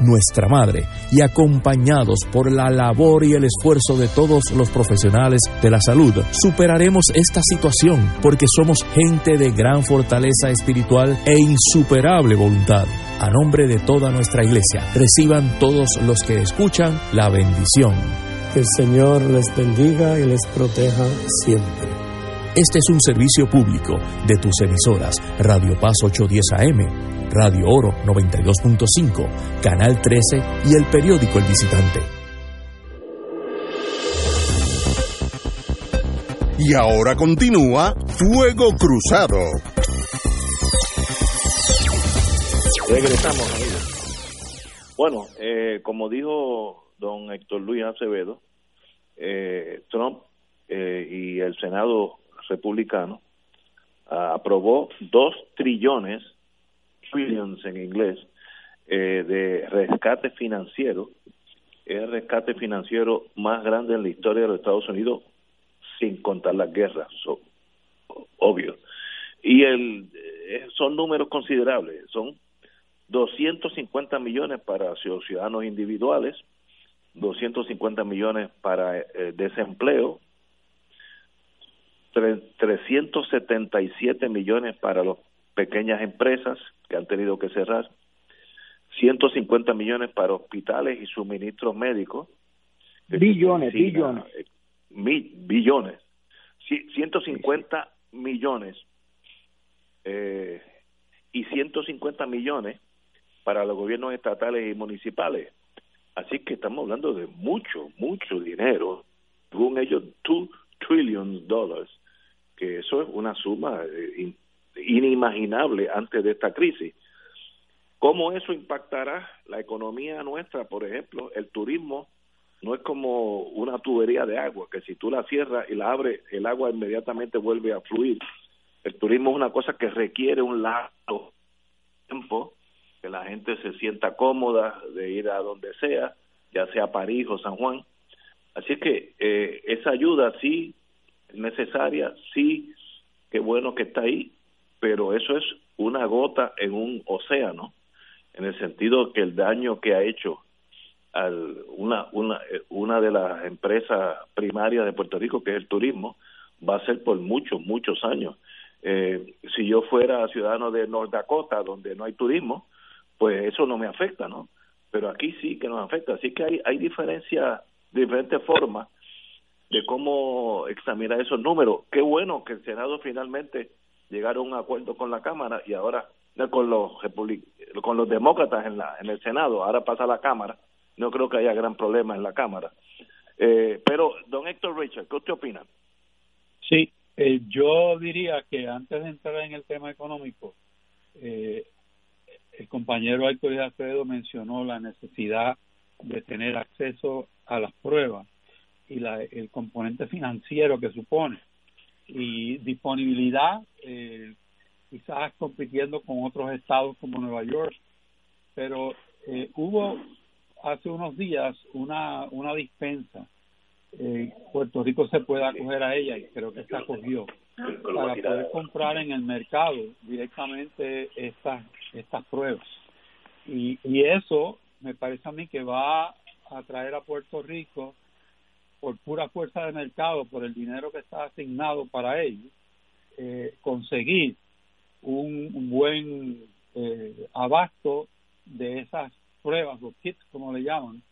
nuestra Madre, y acompañados por la labor y el esfuerzo de todos los profesionales de la salud, superaremos esta situación porque somos gente de gran fortaleza espiritual e insuperable voluntad. A nombre de toda nuestra iglesia, reciban todos los que escuchan la bendición. Que el Señor les bendiga y les proteja siempre. Este es un servicio público de tus emisoras Radio Paz 810 AM Radio Oro 92.5, Canal 13 y el periódico El Visitante. Y ahora continúa Fuego Cruzado. Regresamos, amigos. Bueno, eh, como dijo don Héctor Luis Acevedo, eh, Trump eh, y el Senado republicano aprobó dos trillones trillions en inglés, eh, de rescate financiero, el rescate financiero más grande en la historia de los Estados Unidos, sin contar las guerras, obvio. Y el, eh, son números considerables, son 250 millones para ciudadanos individuales, 250 millones para eh, desempleo, 377 millones para las pequeñas empresas, que han tenido que cerrar, 150 millones para hospitales y suministros médicos. Billones, billones. Eh, billones. 150 millones eh, y 150 millones para los gobiernos estatales y municipales. Así que estamos hablando de mucho, mucho dinero. Según ellos, 2 trillion dólares, que eso es una suma eh, inimaginable antes de esta crisis. ¿Cómo eso impactará la economía nuestra? Por ejemplo, el turismo no es como una tubería de agua, que si tú la cierras y la abres, el agua inmediatamente vuelve a fluir. El turismo es una cosa que requiere un largo tiempo, que la gente se sienta cómoda de ir a donde sea, ya sea París o San Juan. Así que eh, esa ayuda sí es necesaria, sí, qué bueno que está ahí, pero eso es una gota en un océano, en el sentido que el daño que ha hecho al, una, una, una de las empresas primarias de Puerto Rico, que es el turismo, va a ser por muchos, muchos años. Eh, si yo fuera ciudadano de North Dakota, donde no hay turismo, pues eso no me afecta, ¿no? Pero aquí sí que nos afecta. Así que hay, hay diferencias, diferentes formas de cómo examinar esos números. Qué bueno que el Senado finalmente llegaron a un acuerdo con la Cámara y ahora con los con los demócratas en la en el Senado, ahora pasa a la Cámara. No creo que haya gran problema en la Cámara. Eh, pero, don Héctor Richard, ¿qué usted opina? Sí, eh, yo diría que antes de entrar en el tema económico, eh, el compañero Héctor Acevedo mencionó la necesidad de tener acceso a las pruebas y la, el componente financiero que supone y disponibilidad, eh, quizás compitiendo con otros estados como Nueva York, pero eh, hubo hace unos días una, una dispensa. Eh, Puerto Rico se puede acoger a ella y creo que se acogió para poder comprar en el mercado directamente estas estas pruebas y, y eso me parece a mí que va a traer a Puerto Rico por pura fuerza de mercado, por el dinero que está asignado para ellos, eh, conseguir un, buen eh, abasto de esas pruebas, los kits como le llaman,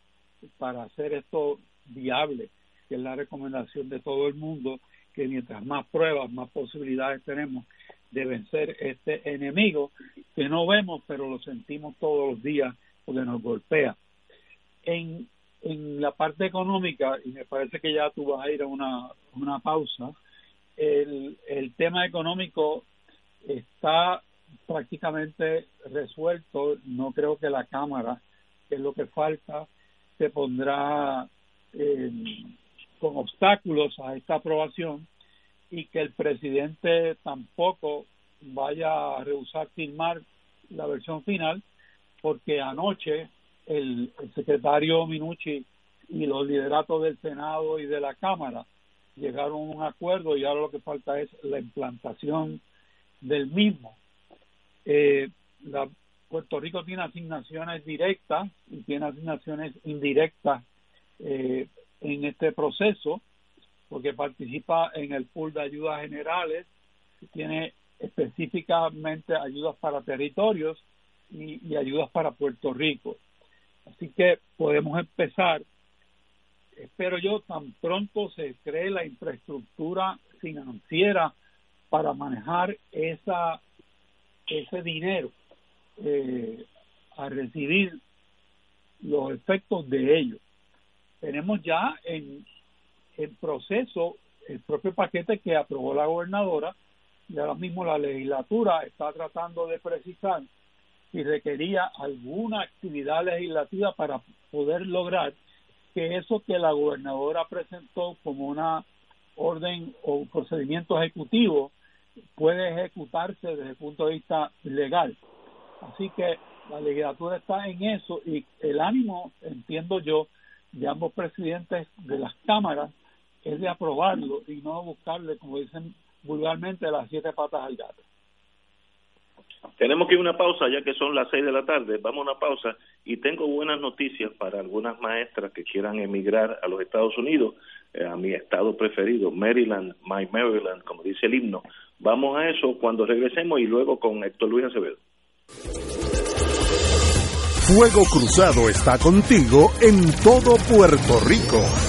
para hacer esto viable, que es la recomendación de todo el mundo, que mientras más pruebas, más posibilidades tenemos de vencer este enemigo que no vemos, pero lo sentimos todos los días porque nos golpea. En, en la parte económica, y me parece que ya tú vas a ir a una, una pausa, el, el tema económico está prácticamente resuelto. No creo que la Cámara, que es lo que falta, se pondrá eh, con obstáculos a esta aprobación y que el presidente tampoco vaya a rehusar firmar la versión final, porque anoche el, secretario Minucci y los lideratos del Senado y de la Cámara llegaron a un acuerdo y ahora lo que falta es la implantación del mismo. Eh, la, Puerto Rico tiene asignaciones directas y tiene asignaciones indirectas eh, en este proceso porque participa en el pool de ayudas generales, tiene específicamente ayudas para territorios y ayudas para Puerto Rico. Así que podemos empezar, espero yo, tan pronto se cree la infraestructura financiera para manejar esa ese dinero eh, a recibir los efectos de ello. Tenemos ya en, en proceso el propio paquete que aprobó la gobernadora y ahora mismo la legislatura está tratando de precisar si requería alguna actividad legislativa para poder lograr que eso que la gobernadora presentó como una orden o procedimiento ejecutivo puede ejecutarse desde el punto de vista legal. Así que la legislatura está en eso y el ánimo, entiendo yo, de ambos presidentes de las cámaras es de aprobarlo y no buscarle, como dicen vulgarmente, las siete patas al gato. Tenemos que ir a una pausa ya que son las seis de la tarde. Vamos a una pausa y tengo buenas noticias para algunas maestras que quieran emigrar a los Estados Unidos, eh, a mi estado preferido, Maryland, My Maryland, como dice el himno. Vamos a eso cuando regresemos y luego con Héctor Luis Acevedo. Fuego Cruzado está contigo en todo Puerto Rico.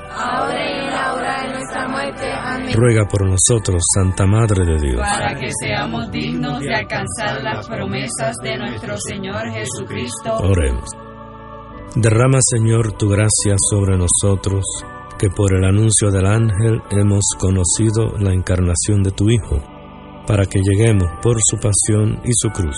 ahora y en la hora de nuestra muerte. Amén. Ruega por nosotros, Santa Madre de Dios. Para que seamos dignos de alcanzar las promesas de nuestro Señor Jesucristo. Oremos. Derrama, Señor, tu gracia sobre nosotros, que por el anuncio del ángel hemos conocido la encarnación de tu Hijo, para que lleguemos por su pasión y su cruz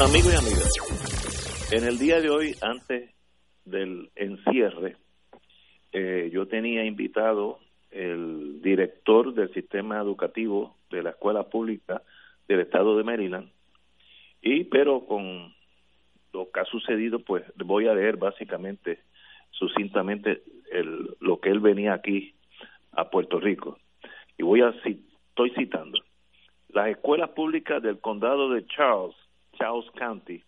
Amigos y amigas, en el día de hoy, antes del encierre, eh, yo tenía invitado el director del sistema educativo de la escuela pública del estado de Maryland, y pero con lo que ha sucedido, pues voy a leer básicamente, sucintamente, el, lo que él venía aquí a Puerto Rico. Y voy a, estoy citando, las escuelas públicas del condado de Charles Charles County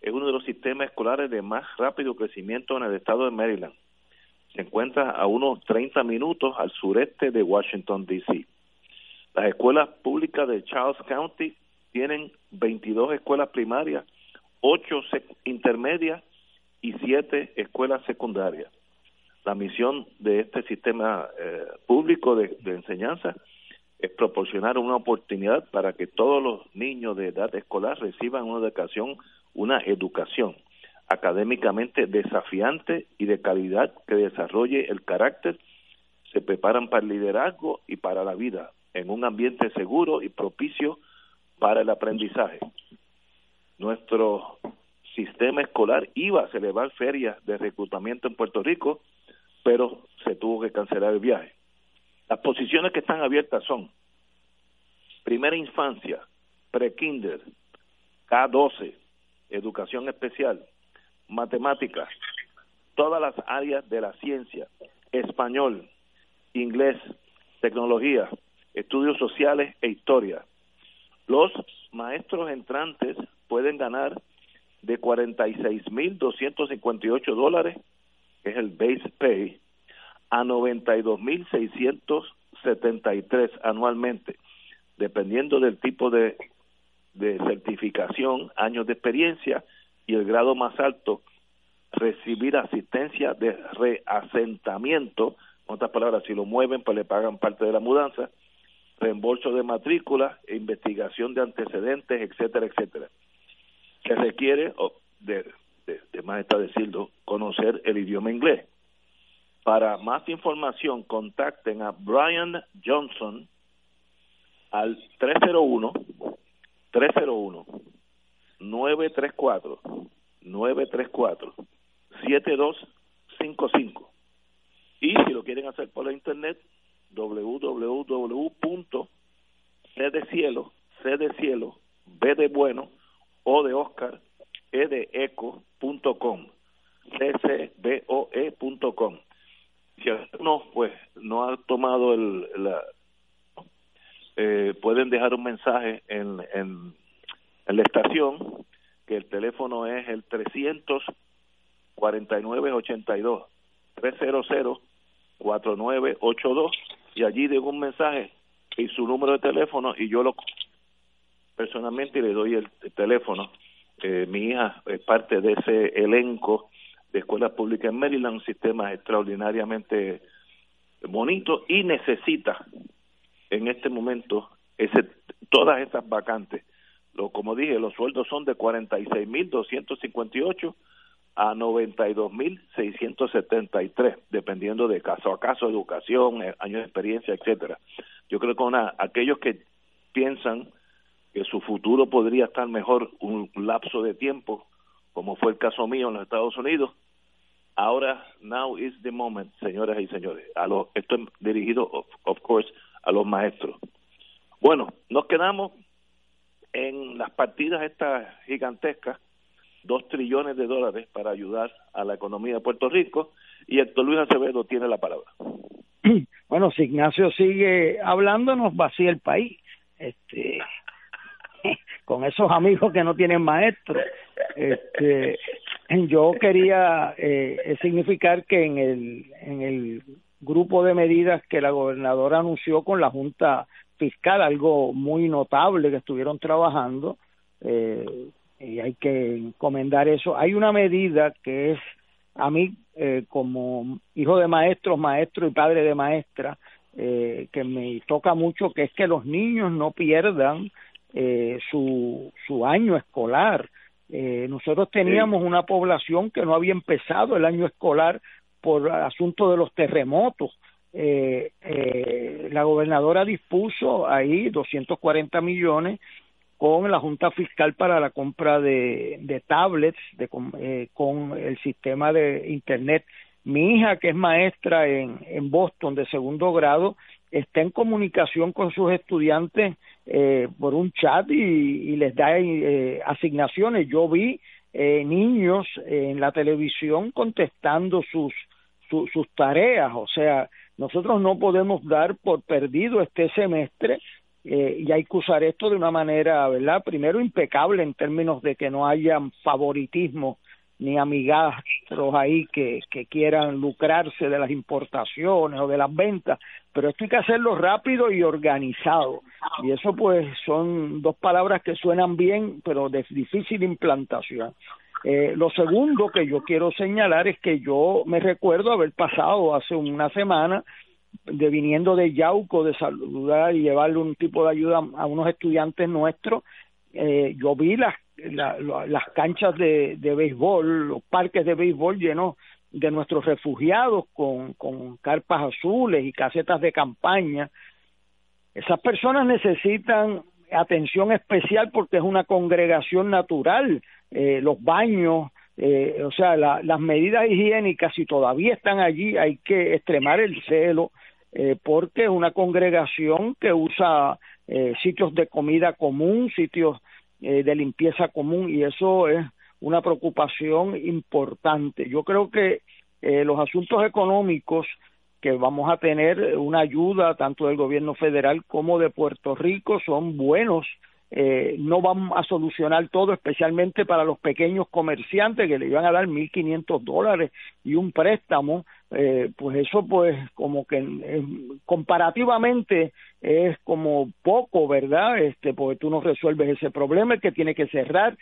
es uno de los sistemas escolares de más rápido crecimiento en el estado de Maryland. Se encuentra a unos 30 minutos al sureste de Washington, D.C. Las escuelas públicas de Charles County tienen 22 escuelas primarias, 8 intermedias y 7 escuelas secundarias. La misión de este sistema eh, público de enseñanza es proporcionar una oportunidad para que todos los niños de edad escolar reciban una educación, una educación académicamente desafiante y de calidad que desarrolle el carácter, se preparan para el liderazgo y para la vida en un ambiente seguro y propicio para el aprendizaje. Nuestro sistema escolar iba a celebrar ferias de reclutamiento en Puerto Rico, pero se tuvo que cancelar el viaje. Las posiciones que están abiertas son primera infancia, pre-kinder, K12, educación especial, matemáticas, todas las áreas de la ciencia, español, inglés, tecnología, estudios sociales e historia. Los maestros entrantes pueden ganar de 46.258 dólares, que es el base pay, a 92.673 anualmente, dependiendo del tipo de, certificación, años de experiencia y el grado más alto, recibir asistencia de reasentamiento, en otras palabras, si lo mueven, pues le pagan parte de la mudanza, reembolso de matrícula, investigación de antecedentes, etcétera, etcétera. Se requiere, de, de más está decirlo, conocer el idioma inglés. Para más información, contacten a Brian Johnson al 301 301 934 934 7255 y si lo quieren hacer por la internet www. C de cielo, C de cielo, B de bueno, O de Oscar, E de eco punto com, ccboe.com si alguno pues no ha tomado el, la, eh, pueden dejar un mensaje en, en, la estación que el teléfono es el 300 4982 300 4982 y allí dejo un mensaje y su número de teléfono y yo lo personalmente le doy el, teléfono. Eh, mi hija es parte de ese elenco de escuelas públicas en Maryland, un sistema extraordinariamente bonito y necesita en este momento ese, todas estas vacantes. Lo, como dije, los sueldos son de 46.258 a 92.673, dependiendo de caso a caso, educación, eh, años de experiencia, etcétera. Yo creo que una, aquellos que piensan que su futuro podría estar mejor un lapso de tiempo, como fue el caso mío en los Estados Unidos, ahora, now is the moment, señoras y señores. A los, esto es dirigido, of, course, a los maestros. Bueno, nos quedamos en las partidas estas gigantescas, dos trillones de dólares para ayudar a la economía de Puerto Rico, y Héctor Luis Acevedo tiene la palabra. Bueno, si Ignacio sigue hablando, nos vacía el país. Este, con esos amigos que no tienen maestro. Este, yo quería eh, significar que en el, en el grupo de medidas que la gobernadora anunció con la Junta Fiscal, algo muy notable que estuvieron trabajando, eh, y hay que encomendar eso. Hay una medida que es a mí eh, como hijo de maestros, maestro y padre de maestra, eh, que me toca mucho, que es que los niños no pierdan eh, su, su año escolar. Eh, nosotros teníamos una población que no había empezado el año escolar por asunto de los terremotos. Eh, eh, la gobernadora dispuso ahí 240 millones con la Junta Fiscal para la compra de, de tablets de, eh, con el sistema de Internet. Mi hija, que es maestra en, en Boston de segundo grado, está en comunicación con sus estudiantes eh, por un chat y, les da eh, asignaciones. Yo vi eh, niños en la televisión contestando sus, su, sus tareas, o sea, nosotros no podemos dar por perdido este semestre eh, y hay que usar esto de una manera, ¿verdad? Primero impecable en términos de que no haya favoritismo ni amigastros ahí que quieran lucrarse de las importaciones o de las ventas, pero esto hay que hacerlo rápido y organizado. Y eso pues son dos palabras que suenan bien, pero de difícil implantación. Eh, lo segundo que yo quiero señalar es que yo me recuerdo haber pasado hace una semana de viniendo de Yauco de saludar y llevarle un tipo de ayuda a unos estudiantes nuestros eh, yo vi las la, las canchas de, de béisbol, los parques de béisbol llenos de nuestros refugiados con, con carpas azules y casetas de campaña. Esas personas necesitan atención especial porque es una congregación natural, eh, los baños, eh, o sea, la, las medidas higiénicas, si todavía están allí, hay que extremar el celo, eh, porque es una congregación que usa eh, sitios de comida común, sitios de limpieza común y eso es una preocupación importante. Yo creo que eh, los asuntos económicos que vamos a tener una ayuda tanto del gobierno federal como de Puerto Rico son buenos eh, no vamos a solucionar todo, especialmente para los pequeños comerciantes que le iban a dar 1.500 dólares y un préstamo, eh, pues eso pues como que eh, comparativamente es como poco, ¿verdad? Este, porque tú no resuelves ese problema, el que tiene que cerrar,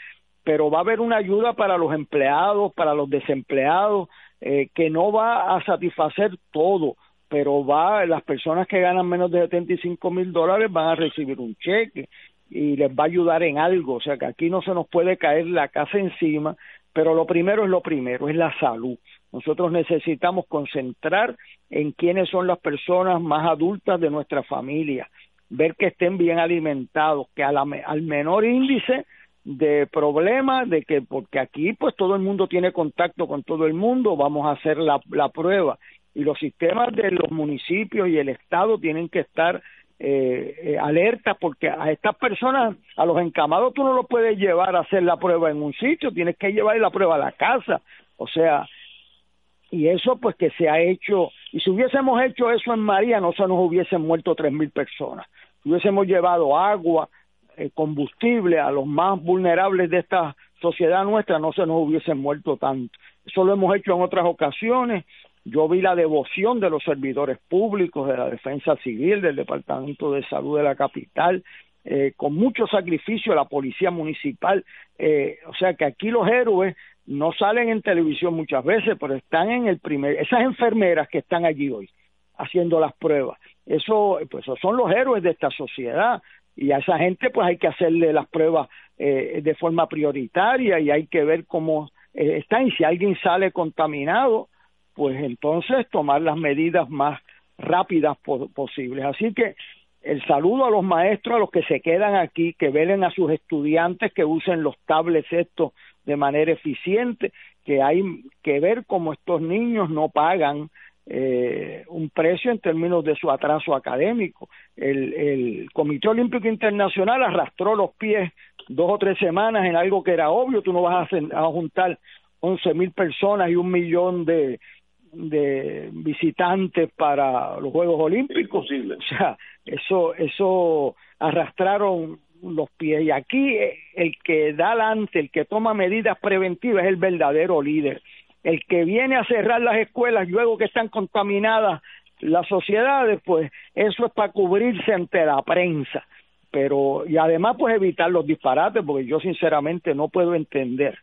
pero va a haber una ayuda para los empleados, para los desempleados, eh, que no va a satisfacer todo, pero va, las personas que ganan menos de 75 mil dólares van a recibir un cheque y les va a ayudar en algo, o sea que aquí no se nos puede caer la casa encima, pero lo primero es lo primero, es la salud. Nosotros necesitamos concentrar en quiénes son las personas más adultas de nuestra familia, ver que estén bien alimentados, que a al menor índice de problemas, de que porque aquí pues todo el mundo tiene contacto con todo el mundo, vamos a hacer la, la prueba. Y los sistemas de los municipios y el Estado tienen que estar eh, eh, alerta porque a estas personas, a los encamados tú no los puedes llevar a hacer la prueba en un sitio, tienes que llevar la prueba a la casa, o sea, y eso pues que se ha hecho, y si hubiésemos hecho eso en María no se nos hubiesen muerto tres mil personas, si hubiésemos llevado agua, eh, combustible a los más vulnerables de esta sociedad nuestra no se nos hubiesen muerto tanto, eso lo hemos hecho en otras ocasiones yo vi la devoción de los servidores públicos, de la defensa civil, del Departamento de Salud de la capital, eh, con mucho sacrificio la policía municipal. Eh, o sea que aquí los héroes no salen en televisión muchas veces, pero están en el primer. Esas enfermeras que están allí hoy haciendo las pruebas, eso, pues son los héroes de esta sociedad y a esa gente pues hay que hacerle las pruebas eh, de forma prioritaria y hay que ver cómo eh, están y si alguien sale contaminado pues entonces tomar las medidas más rápidas posibles. Así que el saludo a los maestros, a los que se quedan aquí, que velen a sus estudiantes, que usen los tablets estos de manera eficiente, que hay que ver cómo estos niños no pagan eh, un precio en términos de su atraso académico. El, el Comité Olímpico Internacional arrastró los pies dos o tres semanas en algo que era obvio, tú no vas a, juntar once mil personas y un millón de, de visitantes para los Juegos Olímpicos. O sea, eso, eso arrastraron los pies. Y aquí eh, el que da adelante, el que toma medidas preventivas es el verdadero líder. El que viene a cerrar las escuelas luego que están contaminadas las sociedades, pues eso es para cubrirse ante la prensa. pero y además pues evitar los disparates porque yo sinceramente no puedo entender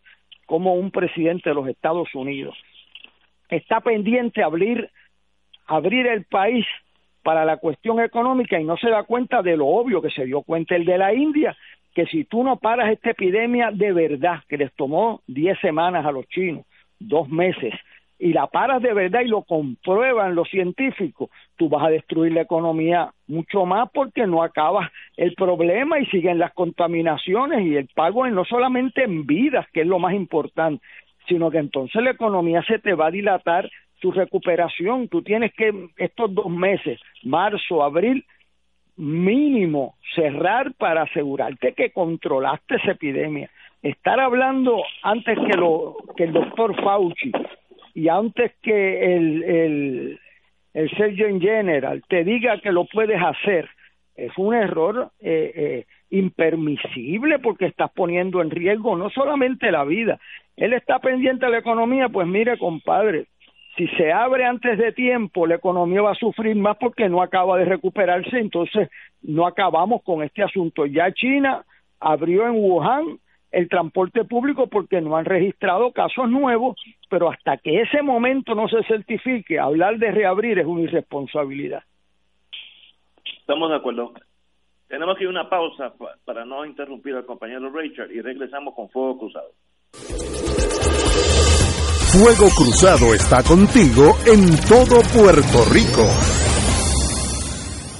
cómo un presidente de los Estados Unidos está pendiente abrir abrir el país para la cuestión económica y no se da cuenta de lo obvio que se dio cuenta el de la India que si tú no paras esta epidemia de verdad que les tomó 10 semanas a los chinos dos meses y la paras de verdad y lo comprueban los científicos, tú vas a destruir la economía mucho más porque no acabas el problema y siguen las contaminaciones y el pago es no solamente en vidas, que es lo más importante, sino que entonces la economía se te va a dilatar su recuperación. Tú tienes que estos dos meses, marzo, abril, mínimo cerrar para asegurarte que controlaste esa epidemia. Estar hablando antes que, lo, que el doctor Fauci y antes que el, el, el General te diga que lo puedes hacer, es un error eh, eh, impermisible porque estás poniendo en riesgo no solamente la vida. Él está pendiente de la economía, pues mire, compadre, si se abre antes de tiempo, la economía va a sufrir más porque no acaba de recuperarse, entonces no acabamos con este asunto. Ya China abrió en Wuhan el transporte público porque no han registrado casos nuevos, pero hasta que ese momento no se certifique, hablar de reabrir es una irresponsabilidad. Estamos de acuerdo. Tenemos que ir a una pausa para no interrumpir al compañero Richard y regresamos con Fuego Cruzado. Fuego Cruzado está contigo en todo Puerto Rico.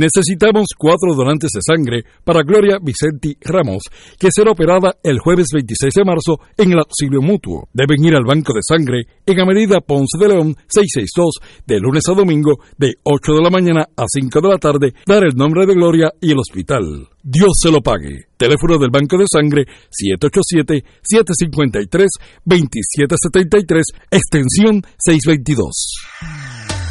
Necesitamos cuatro donantes de sangre para Gloria Vicenti Ramos, que será operada el jueves 26 de marzo en el auxilio mutuo. Deben ir al banco de sangre en Avenida Ponce de León 662 de lunes a domingo de 8 de la mañana a 5 de la tarde, dar el nombre de Gloria y el hospital. Dios se lo pague. Teléfono del Banco de Sangre 787-753-2773, extensión 622.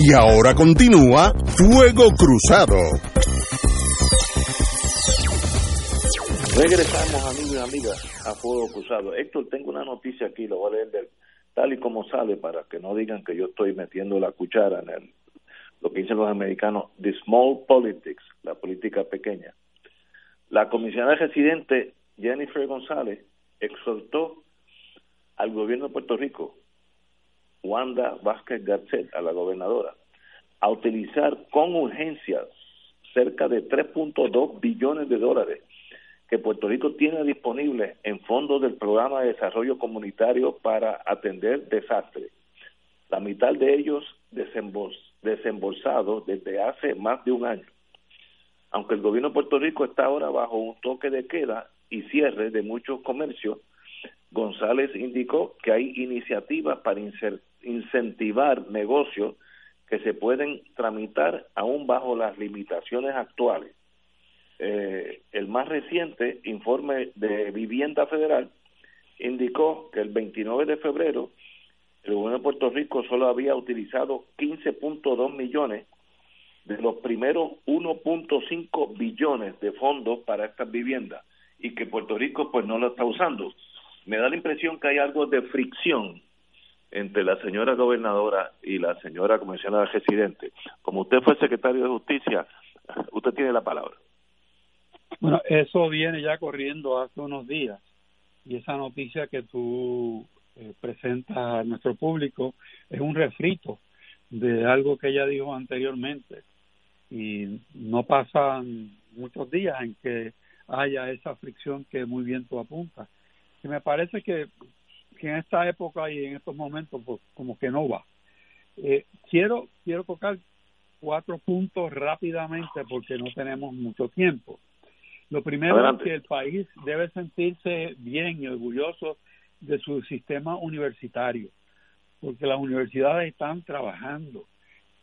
Y ahora continúa Fuego Cruzado. Regresamos, amigos y amigas, a Fuego Cruzado. Héctor, tengo una noticia aquí, lo voy a leer tal y como sale para que no digan que yo estoy metiendo la cuchara en el, lo que dicen los americanos, the small politics, la política pequeña. La comisionada residente Jennifer González exhortó al gobierno de Puerto Rico Wanda Vázquez Garcet, a la gobernadora, a utilizar con urgencia cerca de 3.2 billones de dólares que Puerto Rico tiene disponibles en fondos del Programa de Desarrollo Comunitario para atender desastres. La mitad de ellos desembolsados desde hace más de un año. Aunque el gobierno de Puerto Rico está ahora bajo un toque de queda y cierre de muchos comercios, González indicó que hay iniciativas para incentivar negocios que se pueden tramitar aún bajo las limitaciones actuales. Eh, el más reciente informe de Vivienda Federal indicó que el 29 de febrero el gobierno de Puerto Rico solo había utilizado 15.2 millones de los primeros 1.5 billones de fondos para estas viviendas y que Puerto Rico pues no lo está usando. Me da la impresión que hay algo de fricción entre la señora gobernadora y la señora comisionada residente. Como usted fue secretario de Justicia, usted tiene la palabra. Bueno, eso viene ya corriendo hace unos días y esa noticia que tú eh, presentas a nuestro público es un refrito de algo que ella dijo anteriormente y no pasan muchos días en que haya esa fricción que muy bien tú apuntas. Y me parece que, que en esta época y en estos momentos pues como que no va. Eh, quiero quiero tocar cuatro puntos rápidamente porque no tenemos mucho tiempo. Lo primero es que el país debe sentirse bien y orgulloso de su sistema universitario, porque las universidades están trabajando.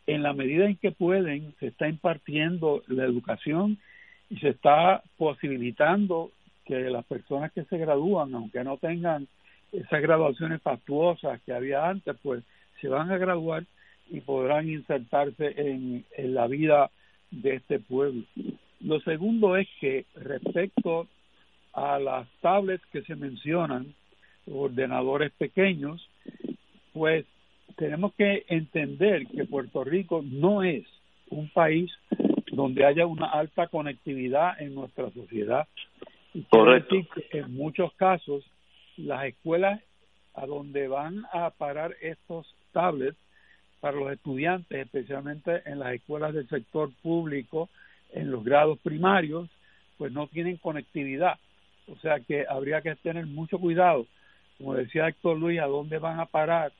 En la medida en que pueden, se está impartiendo la educación y se está posibilitando que las personas que se gradúan, aunque no tengan esas graduaciones factuosas que había antes, pues se van a graduar y podrán insertarse en, en la vida de este pueblo. Lo segundo es que respecto a las tablets que se mencionan, ordenadores pequeños, pues tenemos que entender que Puerto Rico no es un país donde haya una alta conectividad en nuestra sociedad. Correcto. decir que en muchos casos las escuelas a donde van a parar estos tablets para los estudiantes, especialmente en las escuelas del sector público, en los grados primarios, pues no tienen conectividad. O sea que habría que tener mucho cuidado, como decía Héctor Luis, a dónde van a parar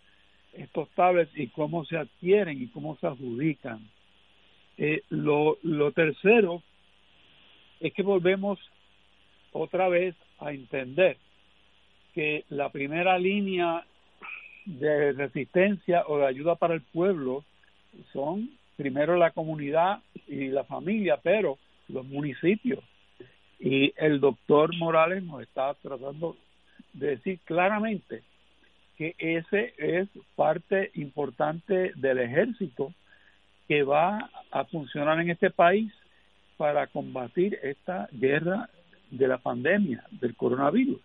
estos tablets y cómo se adquieren y cómo se adjudican. Eh, lo, lo tercero es que volvemos otra vez a entender que la primera línea de resistencia o de ayuda para el pueblo son primero la comunidad y la familia, pero los municipios. Y el doctor Morales nos está tratando de decir claramente que ese es parte importante del ejército que va a funcionar en este país para combatir esta guerra de la pandemia del coronavirus.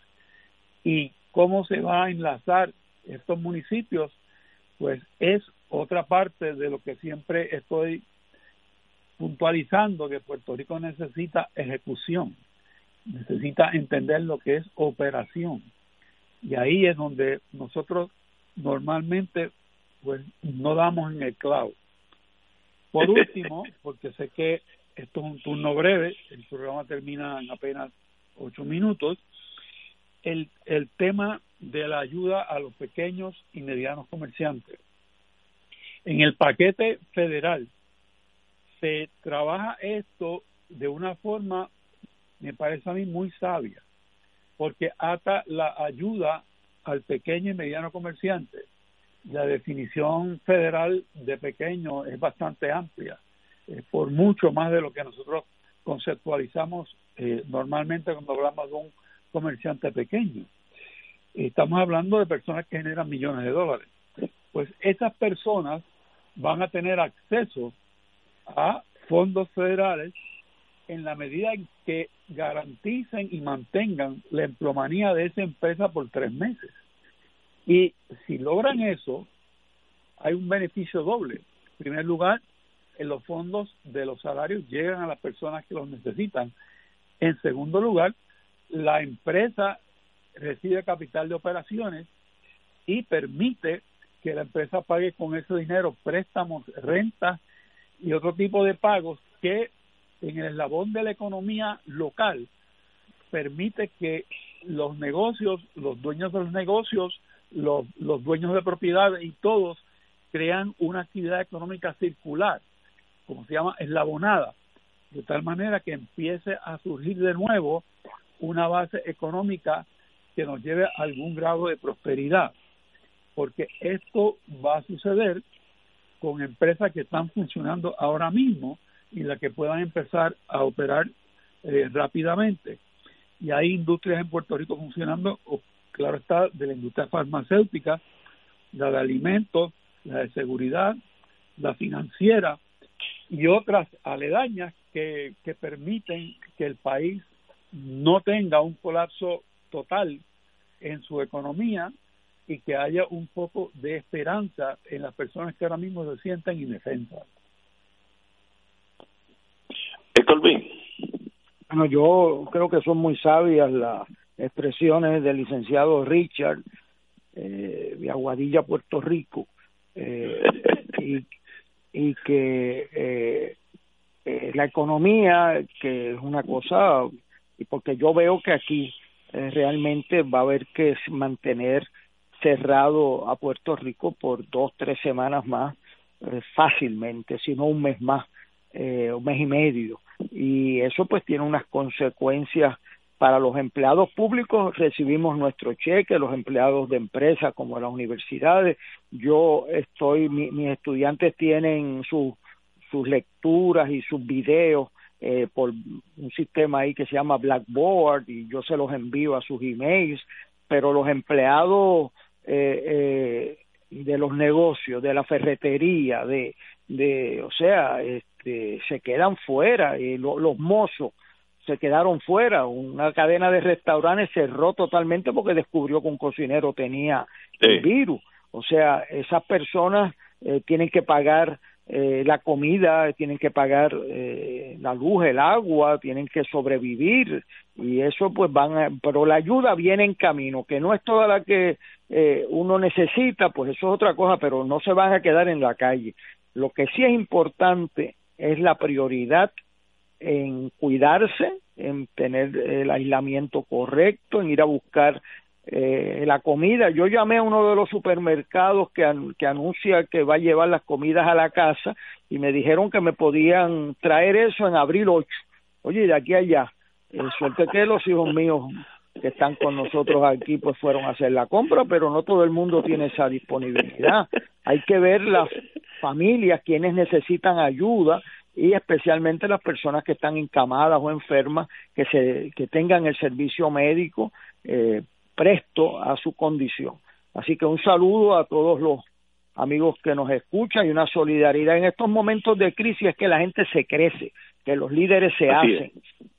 Y cómo se va a enlazar estos municipios, pues es otra parte de lo que siempre estoy puntualizando que Puerto Rico necesita ejecución, necesita entender lo que es operación. Y ahí es donde nosotros normalmente pues no damos en el clavo. Por último, porque sé que esto es un turno breve, el programa termina en apenas ocho minutos, el, el tema de la ayuda a los pequeños y medianos comerciantes. En el paquete federal se trabaja esto de una forma, me parece a mí, muy sabia, porque ata la ayuda al pequeño y mediano comerciante. La definición federal de pequeño es bastante amplia, es por mucho más de lo que nosotros conceptualizamos eh, normalmente cuando hablamos de un comerciante pequeño. Estamos hablando de personas que generan millones de dólares. Pues esas personas van a tener acceso a fondos federales en la medida en que garanticen y mantengan la emplomanía de esa empresa por tres meses. Y si logran eso, hay un beneficio doble. En primer lugar, en los fondos de los salarios llegan a las personas que los necesitan. En segundo lugar, la empresa recibe capital de operaciones y permite que la empresa pague con ese dinero préstamos, rentas y otro tipo de pagos que en el eslabón de la economía local permite que los negocios, los dueños de los negocios, los, los dueños de propiedades y todos crean una actividad económica circular, como se llama eslabonada, de tal manera que empiece a surgir de nuevo una base económica que nos lleve a algún grado de prosperidad porque esto va a suceder con empresas que están funcionando ahora mismo y las que puedan empezar a operar eh, rápidamente. Y hay industrias en Puerto Rico funcionando, claro está, de la industria farmacéutica, la de alimentos, la de seguridad, la financiera y otras aledañas que, que permiten que el país no tenga un colapso total en su economía y que haya un poco de esperanza en las personas que ahora mismo se sientan indefensas. Héctor Bueno, yo creo que son muy sabias las expresiones del licenciado Richard eh, de Aguadilla, Puerto Rico, eh, y, y que eh, eh, la economía, que es una cosa, y porque yo veo que aquí eh, realmente va a haber que mantener cerrado a Puerto Rico por dos, tres semanas más eh, fácilmente, si no un mes más, un mes y medio. Y eso pues tiene unas consecuencias para los empleados públicos recibimos nuestro cheque, los empleados de empresas como las universidades. Yo estoy, mis estudiantes tienen sus sus lecturas y sus videos eh, por un sistema ahí que se llama Blackboard y yo se los envío a sus emails, pero los empleados eh, eh, de los negocios, de la ferretería, de, de o sea, este, se quedan fuera, y los mozos se quedaron fuera, una cadena de restaurantes cerró totalmente porque descubrió que un cocinero tenía el virus, o sea, esas personas eh, tienen que pagar eh, la comida, tienen que pagar eh, la luz, el agua, tienen que sobrevivir. Y eso pues van a, pero la ayuda viene en camino, que no es toda la que eh, uno necesita, pues eso es otra cosa, pero no se van a quedar en la calle. Lo que sí es importante es la prioridad en cuidarse, en tener el aislamiento correcto, en ir a buscar eh, la comida. Yo llamé a uno de los supermercados que, que anuncia que va a llevar las comidas a la casa y me dijeron que me podían traer eso en abril 8. Oye, de aquí a allá. Eh, suerte que los hijos míos que están con nosotros aquí pues fueron a hacer la compra, pero no todo el mundo tiene esa disponibilidad. Hay que ver las familias, quienes necesitan ayuda y especialmente las personas que están encamadas o enfermas, que, se, que tengan el servicio médico eh, presto a su condición. Así que un saludo a todos los amigos que nos escuchan y una solidaridad en estos momentos de crisis es que la gente se crece, que los líderes se hacen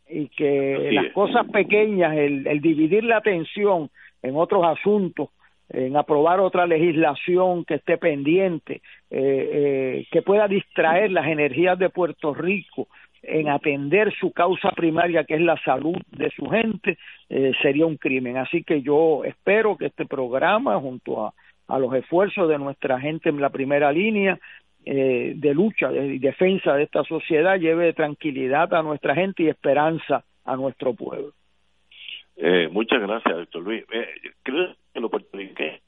y que las cosas pequeñas, el, el dividir la atención en otros asuntos, en aprobar otra legislación que esté pendiente, eh, eh, que pueda distraer las energías de Puerto Rico en atender su causa primaria, que es la salud de su gente, eh, sería un crimen. Así que yo espero que este programa, junto a, a los esfuerzos de nuestra gente en la primera línea, de lucha y defensa de esta sociedad lleve tranquilidad a nuestra gente y esperanza a nuestro pueblo. Eh, muchas gracias, doctor Luis. Eh, creo que lo puertorriqueño,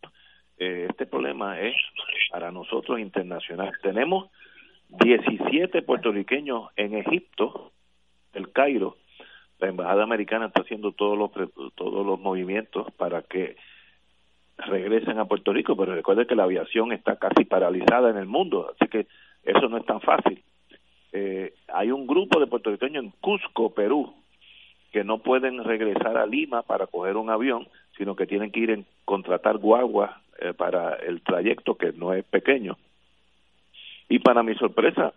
eh, este problema es para nosotros internacional. Tenemos 17 puertorriqueños en Egipto, el Cairo. La embajada americana está haciendo todos los todos los movimientos para que regresen a Puerto Rico, pero recuerde que la aviación está casi paralizada en el mundo, así que eso no es tan fácil. Eh, hay un grupo de puertorriqueños en Cusco, Perú, que no pueden regresar a Lima para coger un avión, sino que tienen que ir en contratar guagua eh, para el trayecto que no es pequeño y para mi sorpresa,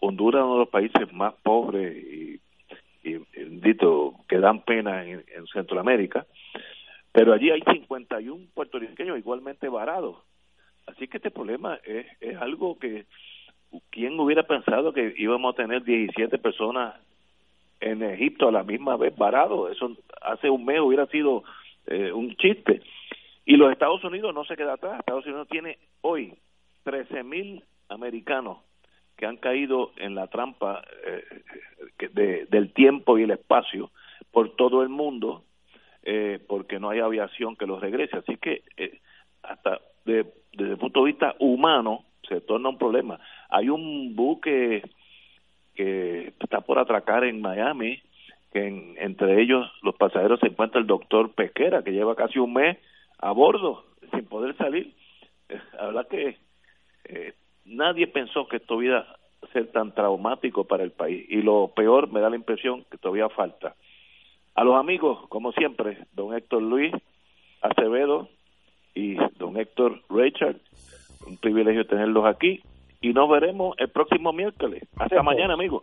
Honduras es uno de los países más pobres y, y, dito, que dan pena en, Centroamérica, pero allí hay 51 puertorriqueños igualmente varados. Así que este problema es, es algo que, ¿quién hubiera pensado que íbamos a tener 17 personas en Egipto a la misma vez varados? Eso hace un mes hubiera sido eh, un chiste. Y los Estados Unidos no se queda atrás. Estados Unidos tiene hoy 13 mil americanos que han caído en la trampa eh, de, del tiempo y el espacio por todo el mundo eh, porque no hay aviación que los regrese. Así que eh, hasta de, desde el punto de vista humano se torna un problema. Hay un buque que está por atracar en Miami, que entre ellos los pasajeros se encuentra el doctor Pesquera, que lleva casi un mes a bordo sin poder salir. Habla que nadie pensó que esto iba a ser tan traumático para el país. Y lo peor, me da la impresión que todavía falta. A los amigos, como siempre, don Héctor Luis Acevedo y don Héctor Richard, un privilegio tenerlos aquí. Y nos veremos el próximo miércoles. Hasta mañana, amigos.